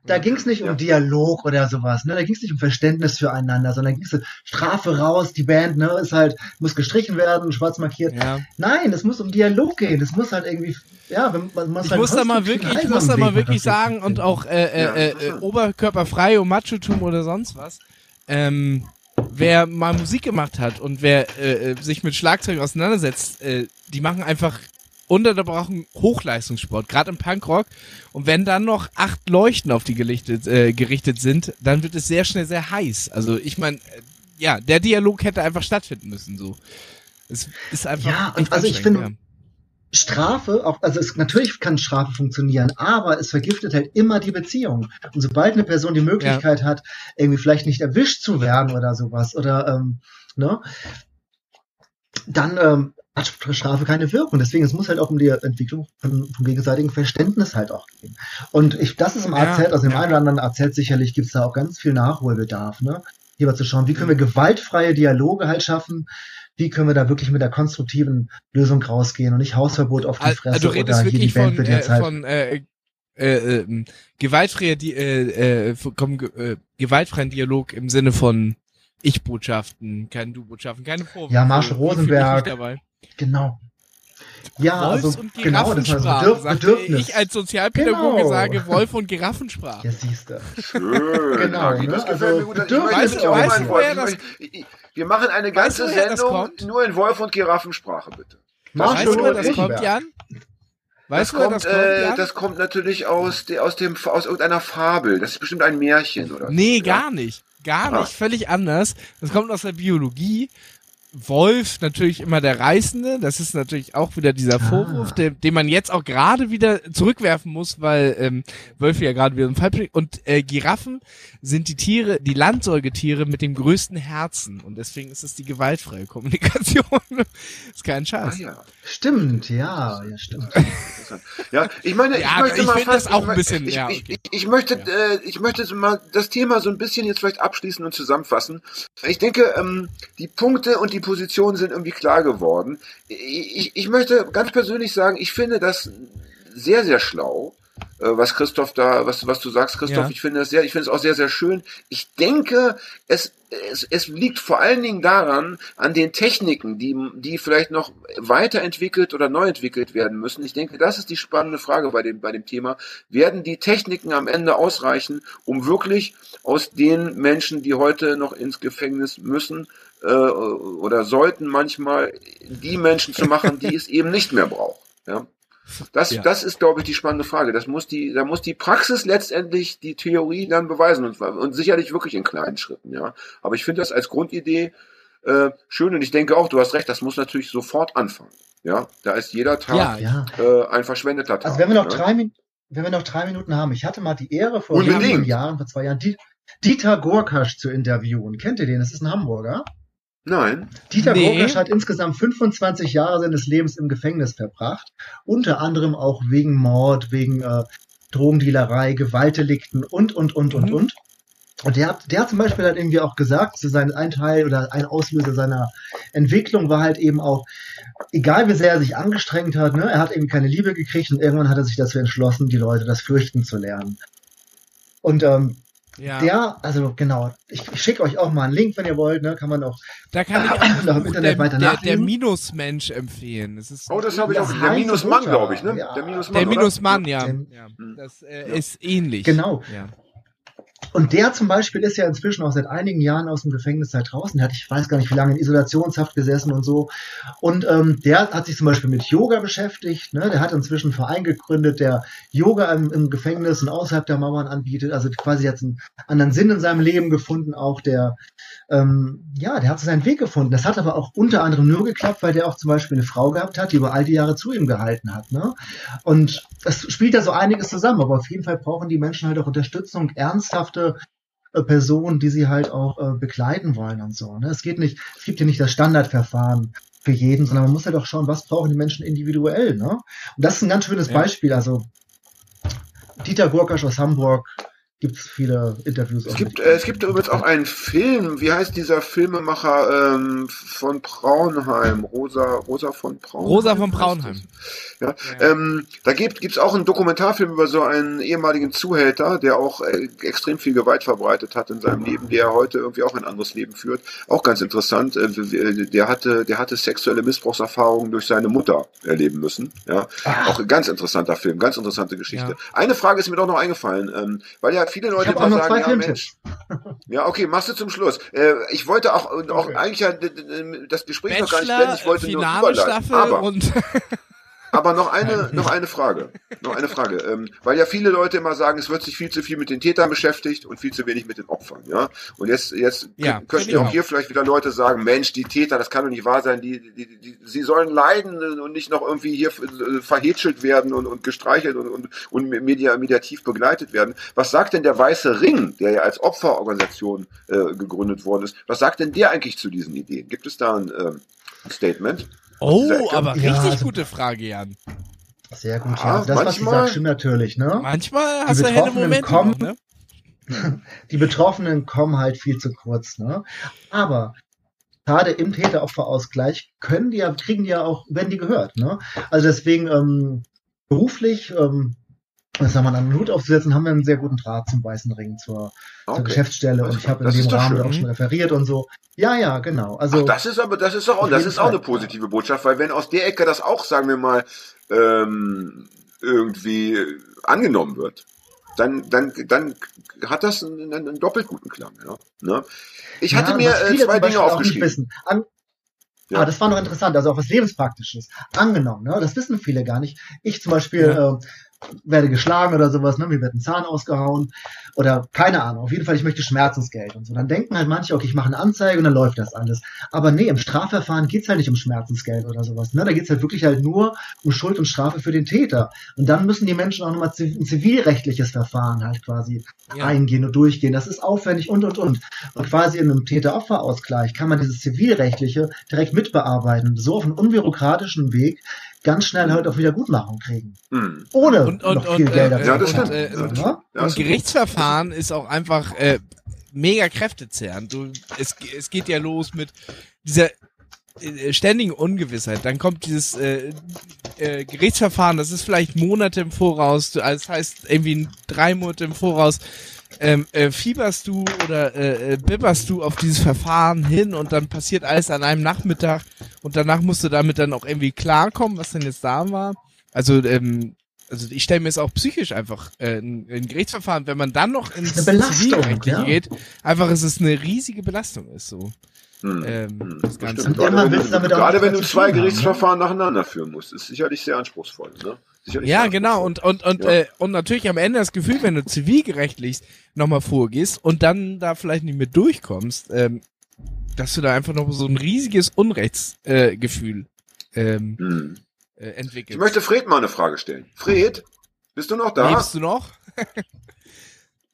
da ging's nicht Ja. um Dialog oder sowas, ne? Da ging's nicht um Verständnis füreinander, sondern ging's um Strafe raus, die Band, ne, ist halt, muss gestrichen werden, schwarz markiert. ja. Nein, es muss um Dialog gehen. Es muss halt irgendwie, ja, wenn- man muss Ich halt muss da mal wirklich, ich muss da mal wirklich sagen und auch äh, äh, äh, interessant. oberkörperfrei und Machotum oder sonst was. Ähm, wer mal Musik gemacht hat und wer äh, äh, sich mit Schlagzeugen auseinandersetzt, äh, die machen einfach unterbrochen Hochleistungssport, gerade im Punkrock. Und wenn dann noch acht Leuchten auf die gerichtet, äh, gerichtet sind, dann wird es sehr schnell sehr heiß. Also ich meine, äh, ja, der Dialog hätte einfach stattfinden müssen. So, es ist einfach. Ja, und also ich finde, Strafe, auch, also es, natürlich kann Strafe funktionieren, aber es vergiftet halt immer die Beziehung. Und sobald eine Person die Möglichkeit hat, irgendwie vielleicht nicht erwischt zu werden oder sowas, oder, ähm, ne, dann ähm, hat Strafe keine Wirkung. Deswegen, es muss halt auch um die Entwicklung von, vom gegenseitigen Verständnis halt auch gehen. Und ich, das ist im Ja, AZ, also im ja. einen oder anderen AZ sicherlich gibt's da auch ganz viel Nachholbedarf, ne? Hier mal zu schauen, wie können wir gewaltfreie Dialoge halt schaffen, wie können wir da wirklich mit der konstruktiven Lösung rausgehen und nicht Hausverbot auf die Fresse du redest oder hier die Band von, wird äh, jetzt halt. von äh, äh, äh, gewaltfreier, Di äh, äh, vom, äh, gewaltfreien Dialog im Sinne von Ich-Botschaften, keine Du-Botschaften, keine Vorwürfe. Ja, Marshall Rosenberg. Genau. Ja, Wolfs- also und genau, das Giraffensprache, Bedürf Bedürfnis. Ich als Sozialpädagoge Genau. sage Wolf- und Giraffensprache. ja, siehst du. Schön, Genau, Hagi, ne? das gefällt Also, mir gut. Ich Bedürfnis Weißt du- auch weißt du, Ich das- ich- ich- Wir machen eine ganze du, das Sendung kommt? nur in Wolf- und Giraffensprache, bitte. Marshall Weißt du, woher das kommt, Jan? Das Weißt du, woher kommt, das kommt, äh, Jan? das kommt natürlich aus, de, aus, dem, aus irgendeiner Fabel. Das ist bestimmt ein Märchen, oder? Nee, so, gar nicht. Gar Ah. nicht. Völlig anders. Das kommt aus der Biologie. Wolf natürlich immer der Reißende. Das ist natürlich auch wieder dieser Vorwurf, Ah. den, den man jetzt auch gerade wieder zurückwerfen muss, weil ähm, Wölfe ja gerade wieder im Fall bringen. Und äh, Giraffen sind die Tiere, die Landsäugetiere mit dem größten Herzen. Und deswegen ist es die gewaltfreie Kommunikation. ist kein Ah, Scheiß. ja. Stimmt, ja, ja, stimmt. Ja, ich meine, Ja, ich möchte ich mal fast, das auch ich, ein bisschen- ich, ja, okay. ich, ich möchte, äh, ich möchte mal das Thema so ein bisschen jetzt vielleicht abschließen und zusammenfassen. Ich denke, ähm, die Punkte und die Positionen sind irgendwie klar geworden. Ich, ich, möchte ganz persönlich sagen, ich finde das sehr, sehr schlau, was Christoph da, was, was du sagst, Christoph. Ja. Ich finde es sehr, ich finde es auch sehr, sehr schön. Ich denke, es, es, es liegt vor allen Dingen daran, an den Techniken, die, die vielleicht noch weiterentwickelt oder neu entwickelt werden müssen. Ich denke, das ist die spannende Frage bei dem, bei dem Thema. Werden die Techniken am Ende ausreichen, um wirklich aus den Menschen, die heute noch ins Gefängnis müssen, äh, oder sollten manchmal die Menschen zu machen, die es eben nicht mehr braucht. Ja? Das, Ja. das ist, glaube ich, die spannende Frage. Das muss die, da muss die Praxis letztendlich die Theorie dann beweisen und, und sicherlich wirklich in kleinen Schritten, ja. Aber ich finde das als Grundidee äh, schön und ich denke auch, du hast recht, das muss natürlich sofort anfangen. Ja, da ist jeder Tag Ja, Ja. äh, ein verschwendeter Tag. Also wenn wir noch ne? drei Minuten, wenn wir noch drei Minuten haben, ich hatte mal die Ehre vor Unbedingt. mehreren Jahren, vor zwei Jahren, Die- Dieter Gorkasch zu interviewen. Kennt ihr den? Das ist ein Hamburger. Nein. Dieter Nee. Gorkasch hat insgesamt 25 Jahre seines Lebens im Gefängnis verbracht. Unter anderem auch wegen Mord, wegen äh, Drogendealerei, Gewaltdelikten und, und, und, und, Mhm. und. Und der hat, der hat zum Beispiel halt irgendwie auch gesagt, zu sein, ein Teil oder ein Auslöser seiner Entwicklung war halt eben auch, egal wie sehr er sich angestrengt hat, ne, er hat eben keine Liebe gekriegt und irgendwann hat er sich dazu entschlossen, die Leute das fürchten zu lernen. Und ähm, Ja. der, also genau, ich, ich schicke euch auch mal einen Link, wenn ihr wollt, ne, kann man auch Da kann ich auch Noch im Internet der, weiter der, der nachlesen. Minusmensch empfehlen. Das ist Oh, das habe ich auch. Der Minusmann, glaube ich, ne? ja. Der Minusmann. der? Minusmann, ja. Ja. Das äh, ist ähnlich. Genau. Ja. Und der zum Beispiel ist ja inzwischen auch seit einigen Jahren aus dem Gefängnis seit draußen. Der hat, ich weiß gar nicht, wie lange in Isolationshaft gesessen und so. Und ähm, der hat sich zum Beispiel mit Yoga beschäftigt. Ne? Der hat inzwischen einen Verein gegründet, der Yoga im, im Gefängnis und außerhalb der Mauern anbietet. Also quasi jetzt einen anderen Sinn in seinem Leben gefunden. Auch der, ähm, ja, der hat so seinen Weg gefunden. Das hat aber auch unter anderem nur geklappt, weil der auch zum Beispiel eine Frau gehabt hat, die über all die Jahre zu ihm gehalten hat. Ne? Und es spielt da so einiges zusammen, aber auf jeden Fall brauchen die Menschen halt auch Unterstützung, ernsthafte äh, Personen, die sie halt auch äh, begleiten wollen und so. Ne? Es geht nicht, es gibt ja nicht das Standardverfahren für jeden, sondern man muss halt auch schauen, was brauchen die Menschen individuell. Ne? Und das ist ein ganz schönes Ja. Beispiel. Also Dieter Gurkasch aus Hamburg gibt es viele Interviews. Es auch gibt, äh, es gibt übrigens auch einen Film, wie heißt dieser Filmemacher ähm, von Braunheim? Rosa, Rosa von Braunheim? Rosa von Braunheim. Ja, ähm, da gibt gibt's auch einen Dokumentarfilm über so einen ehemaligen Zuhälter, der auch äh, extrem viel Gewalt verbreitet hat in seinem Leben, der heute irgendwie auch ein anderes Leben führt. Auch ganz interessant. Äh, w- der hatte, der hatte sexuelle Missbrauchserfahrungen durch seine Mutter erleben müssen. Ja, auch ein ganz interessanter Film, ganz interessante Geschichte. Ja. Eine Frage ist mir doch noch eingefallen, ähm, weil ja viele Leute immer noch sagen, zwei ja, Filmtipps. Mensch, ja, okay, machst du zum Schluss. Äh, ich wollte auch, auch Okay. eigentlich ja das Gespräch noch gar nicht Bachelor, beenden. Ich wollte nur Finale überleiten. Staffel Aber und aber noch eine, noch eine Frage. Noch eine Frage. Ähm, weil ja viele Leute immer sagen, es wird sich viel zu viel mit den Tätern beschäftigt und viel zu wenig mit den Opfern, ja. Und jetzt, jetzt Ja, kö- könnten ja auch. hier vielleicht wieder Leute sagen, Mensch, die Täter, das kann doch nicht wahr sein, die, die, die, die sie sollen leiden und nicht noch irgendwie hier äh, verhätschelt werden und, und gestreichelt und, und, und media, mediativ begleitet werden. Was sagt denn der Weiße Ring, der ja als Opferorganisation äh, gegründet worden ist, was sagt denn der eigentlich zu diesen Ideen? Gibt es da ein ähm, Statement? Oh, aber Ja, richtig also- gute Frage, Jan. Sehr gut, Ah, ja. Das, was sie manchmal- sagt, stimmt natürlich. Ne? Manchmal hast du helle Momente, kommen- noch, ne? die Betroffenen kommen halt viel zu kurz, ne? Aber gerade im Täter-Opfer-Ausgleich können die ja, kriegen die ja auch, werden die gehört, ne? Also deswegen ähm, beruflich, ähm, was haben wir an den Hut aufzusetzen, haben wir einen sehr guten Draht zum Weißen Ring, zur, zur Okay. Geschäftsstelle Das- und ich habe in das dem Rahmen auch schon referiert und so. Ja, ja, genau. Also Ach, das ist aber, das ist auch, das ist auch eine positive Botschaft, weil wenn aus der Ecke das auch, sagen wir mal, ähm, irgendwie äh, angenommen wird, dann, dann, dann hat das einen, einen doppelt guten Klang, ja. Ne? Ich hatte Ja, mir äh, zwei Dinge aufgeschrieben. Ja. Ah, das war noch interessant, also auch was Lebenspraktisches. Angenommen, ne? das wissen viele gar nicht. Ich zum Beispiel äh, werde geschlagen oder sowas, ne? mir wird ein Zahn ausgehauen oder keine Ahnung. Auf jeden Fall, ich möchte Schmerzensgeld und so. Dann denken halt manche, okay, ich mache eine Anzeige und dann läuft das alles. Aber nee, im Strafverfahren geht's halt nicht um Schmerzensgeld oder sowas. Ne? Da geht's halt wirklich halt nur um Schuld und Strafe für den Täter. Und dann müssen die Menschen auch nochmal ein zivilrechtliches Verfahren halt quasi Ja. eingehen und durchgehen. Das ist aufwendig und und und. Und quasi in einem Täter-Opfer-Ausgleich kann man dieses zivilrechtliche direkt mitbearbeiten. So auf einem unbürokratischen Weg ganz schnell halt auch Wiedergutmachung kriegen. Hm. Ohne Und, und, noch viel und, Geld äh, Ja, das und, stimmt. äh, Ja, und, das? Ja, und Gerichtsverfahren ist auch einfach äh, mega kräftezehrend. Du, es, es geht ja los mit dieser äh, ständigen Ungewissheit. Dann kommt dieses äh, äh, Gerichtsverfahren, das ist vielleicht Monate im Voraus, du, also das heißt irgendwie drei Monate im Voraus. Ähm, äh, fieberst du oder äh, äh, bibberst du auf dieses Verfahren hin und dann passiert alles an einem Nachmittag und danach musst du damit dann auch irgendwie klarkommen, was denn jetzt da war. Also ähm, also ich stelle mir es auch psychisch einfach äh, ein, ein Gerichtsverfahren, wenn man dann noch ins Eine Belastung, Zivilrechtliche ja. geht, einfach ist es eine riesige Belastung ist so. Hm. Ähm, Hm, das Ganze. Gerade, wenn, du gerade wenn du zwei Gerichtsverfahren nacheinander führen musst, ist sicherlich sehr anspruchsvoll. Ne? Ja, genau. Und, und, und, Ja. äh, und natürlich am Ende das Gefühl, wenn du zivilgerechtlich nochmal vorgehst und dann da vielleicht nicht mehr durchkommst, ähm, dass du da einfach noch so ein riesiges Unrechtsgefühl äh, ähm, Hm. äh, entwickelst. Ich möchte Fred mal eine Frage stellen. Fred, bist du noch da? Lebst du noch?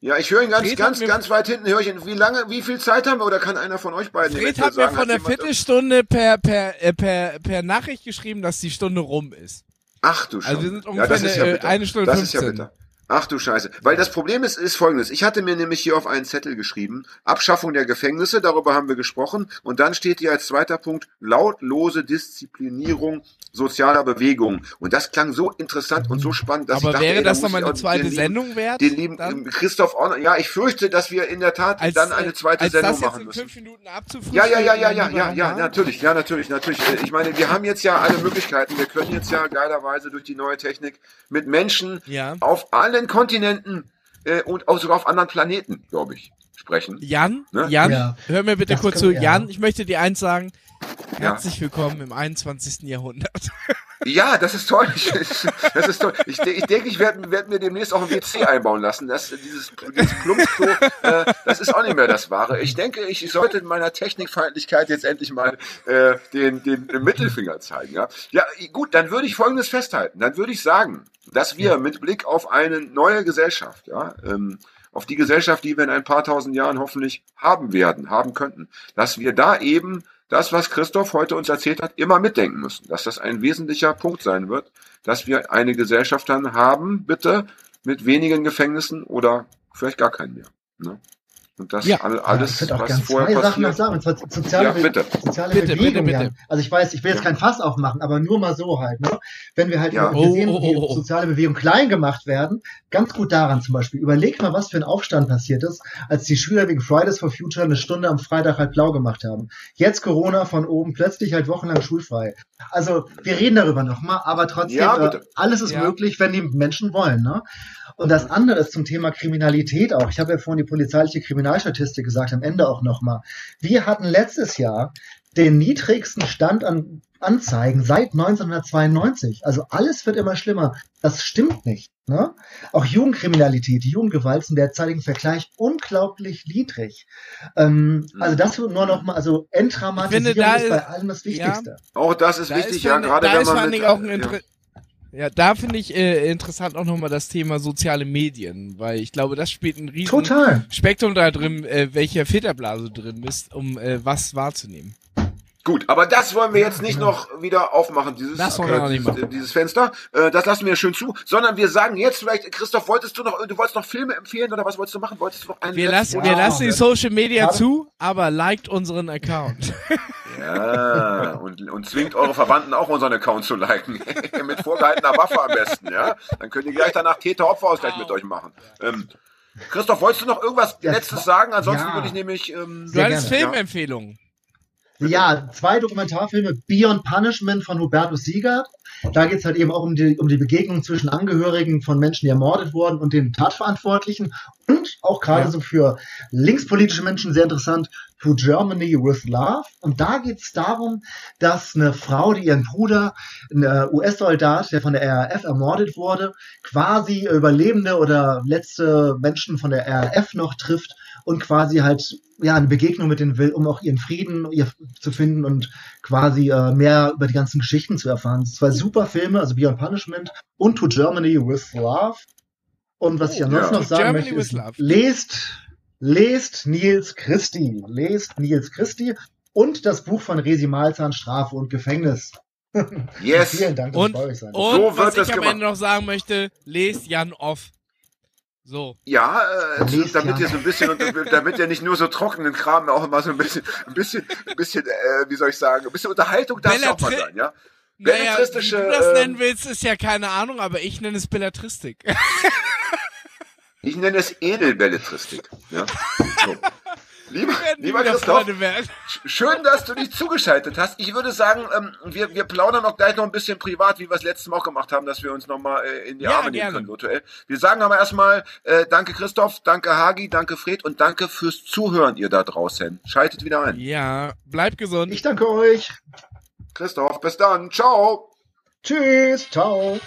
Ja, ich höre ihn ganz, Fred ganz, ganz weit hinten. Höre ich ihn. Wie lange, wie viel Zeit haben wir? Oder kann einer von euch beiden Fred hat mir sagen, von der Viertelstunde per, per, äh, per, per Nachricht geschrieben, dass die Stunde rum ist. Ach du Scheiße. Also wir sind ungefähr eine, äh, eine Stunde Das ist ja 15. bitter. Ach du Scheiße. Weil das Problem ist, ist folgendes. Ich hatte mir nämlich hier auf einen Zettel geschrieben, Abschaffung der Gefängnisse, darüber haben wir gesprochen. Und dann steht hier als zweiter Punkt, lautlose Disziplinierung sozialer Bewegungen. Und das klang so interessant und so spannend, dass ich Aber dachte, wäre ey, da das nochmal ich eine zweite lieben- Sendung wert? Den lieben dann? Christoph Orner. Ja, ich fürchte, dass wir in der Tat als, dann eine zweite als Sendung das jetzt machen in müssen. fünf Minuten abzufrühstücken, Ja, ja, ja, ja, ja, ja, ja, natürlich, ja, natürlich, natürlich. Äh, Ich meine, wir haben jetzt ja alle Möglichkeiten. Wir können jetzt ja geilerweise durch die neue Technik mit Menschen Ja. auf allen Kontinenten äh, und auch sogar auf anderen Planeten, glaube ich, sprechen. Jan, Ne? Jan, Ja. hör mir bitte Das kurz zu. wir, Jan, ja. ich möchte dir eins sagen. Herzlich willkommen im 21. Jahrhundert. Ja, das ist toll. Ich, das ist toll. Ich, ich denke, ich werde werd mir demnächst auch ein WC einbauen lassen. Das, dieses, dieses Plumpsklo, äh, das ist auch nicht mehr das Wahre. Ich denke, ich sollte in meiner Technikfeindlichkeit jetzt endlich mal äh, den, den Mittelfinger zeigen. Ja? ja, gut, dann würde ich Folgendes festhalten. Dann würde ich sagen, dass wir mit Blick auf eine neue Gesellschaft, ja, ähm, auf die Gesellschaft, die wir in ein paar tausend Jahren hoffentlich haben werden, haben könnten, dass wir da eben das, was Christoph heute uns erzählt hat, immer mitdenken müssen, dass das ein wesentlicher Punkt sein wird, dass wir eine Gesellschaft dann haben, bitte, mit wenigen Gefängnissen oder vielleicht gar keinen mehr. Ne? Und das Ja. alle, Ja, alles, ich auch was vorher zwei Sachen noch passiert. sagen. Und zwar soziale, Ja, bitte. soziale Bitte, Bewegung. bitte, bitte. Also ich weiß, ich will jetzt Ja. kein Fass aufmachen, aber nur mal so halt. Ne? Wenn wir halt Ja. wir Oh, sehen, oh, wie oh, soziale Bewegungen klein gemacht werden, ganz gut daran zum Beispiel. Überleg mal, was für ein Aufstand passiert ist, als die Schüler wegen Fridays for Future eine Stunde am Freitag halt blau gemacht haben. Jetzt Corona von oben, plötzlich halt wochenlang schulfrei. Also wir reden darüber nochmal, aber trotzdem, Ja, äh, alles ist Ja. möglich, wenn die Menschen wollen. Ne? Und das andere ist zum Thema Kriminalität auch. Ich habe ja vorhin die polizeiliche Kriminalstatistik gesagt, am Ende auch nochmal. Wir hatten letztes Jahr den niedrigsten Stand an Anzeigen seit 1992. Also alles wird immer schlimmer. Das stimmt nicht. Ne? Auch Jugendkriminalität, die Jugendgewalt ist im derzeitigen Vergleich unglaublich niedrig. Ähm, also das nur nochmal, also Enttraumatisierung Ich finde, da ist bei ist- allem das ja. Wichtigste. Auch das ist Da wichtig, ist ja, gerade da wenn ist vor man allen mit, Dingen auch ein ja. Inter ja, da finde ich äh, interessant auch nochmal das Thema soziale Medien, weil ich glaube, das spielt ein riesen Total. Spektrum da drin, äh, welche Filterblase drin bist, um äh, was wahrzunehmen. Gut, aber das wollen wir jetzt nicht noch wieder aufmachen, dieses, nicht dieses, Fenster. Äh, das lassen wir schön zu. Sondern wir sagen jetzt vielleicht, Christoph, wolltest du noch, du wolltest noch Filme empfehlen oder was wolltest du machen? Wolltest du noch einen Wir lassen, wir lassen die Social Media zu, aber liked unseren Account. Ja, und, und zwingt eure Verwandten auch unseren Account zu liken. mit vorgehaltener Waffe am besten, ja? Dann könnt ihr gleich danach Täter-Opfer-Ausgleich mit euch machen. Ähm, Christoph, wolltest du noch irgendwas Ja, Letztes sagen? Ansonsten ja. würde ich nämlich, ähm, Du hattest gerne. Filmempfehlungen. Ja, zwei Dokumentarfilme, Beyond Punishment von Hubertus Siegert. Da geht's halt eben auch um die, um die Begegnung zwischen Angehörigen von Menschen, die ermordet wurden und den Tatverantwortlichen. Und auch gerade Ja. so für linkspolitische Menschen sehr interessant, To Germany with Love. Und da geht's darum, dass eine Frau, die ihren Bruder, ein äh, US-Soldat, der von der RAF ermordet wurde, quasi Überlebende oder letzte Menschen von der RAF noch trifft und quasi halt ja eine Begegnung mit denen will, um auch ihren Frieden ihr, zu finden und quasi äh, mehr über die ganzen Geschichten zu erfahren. Zwei super Filme, also Beyond Punishment und To Germany with Love. Und was ich Oh, ansonsten ja. noch sagen Germany möchte, ist, lest, lest Nils Christi, lest Nils Christi und das Buch von Resi Malzahn, Strafe und Gefängnis. yes. Vielen Dank, dass Und- ich bei euch sein Und So wird was das ich am gemacht. Ende noch sagen möchte, lest Jan off. So. Ja, äh, damit ihr so ein bisschen, damit ihr nicht nur so trockenen Kram, auch immer so ein bisschen, ein bisschen, ein bisschen, äh, wie soll ich sagen, ein bisschen Unterhaltung darf es auch mal sein, ja? Naja, wie du das ähm, nennen willst, ist ja keine Ahnung, aber ich nenne es Belletristik. Ich nenne es Edelbelletristik. Ja? So. Lieber, lieber Christoph, schön, dass du dich zugeschaltet hast. Ich würde sagen, ähm, wir, wir plaudern auch gleich noch ein bisschen privat, wie wir es letztes Mal auch gemacht haben, dass wir uns nochmal äh, in die Ja, Arme nehmen gerne. können virtuell. Wir sagen aber erstmal äh, danke Christoph, danke Hagi, danke Fred und danke fürs Zuhören, ihr da draußen. Schaltet wieder ein. Ja, bleib gesund. Ich danke euch. Christoph, bis dann. Ciao. Tschüss. Ciao.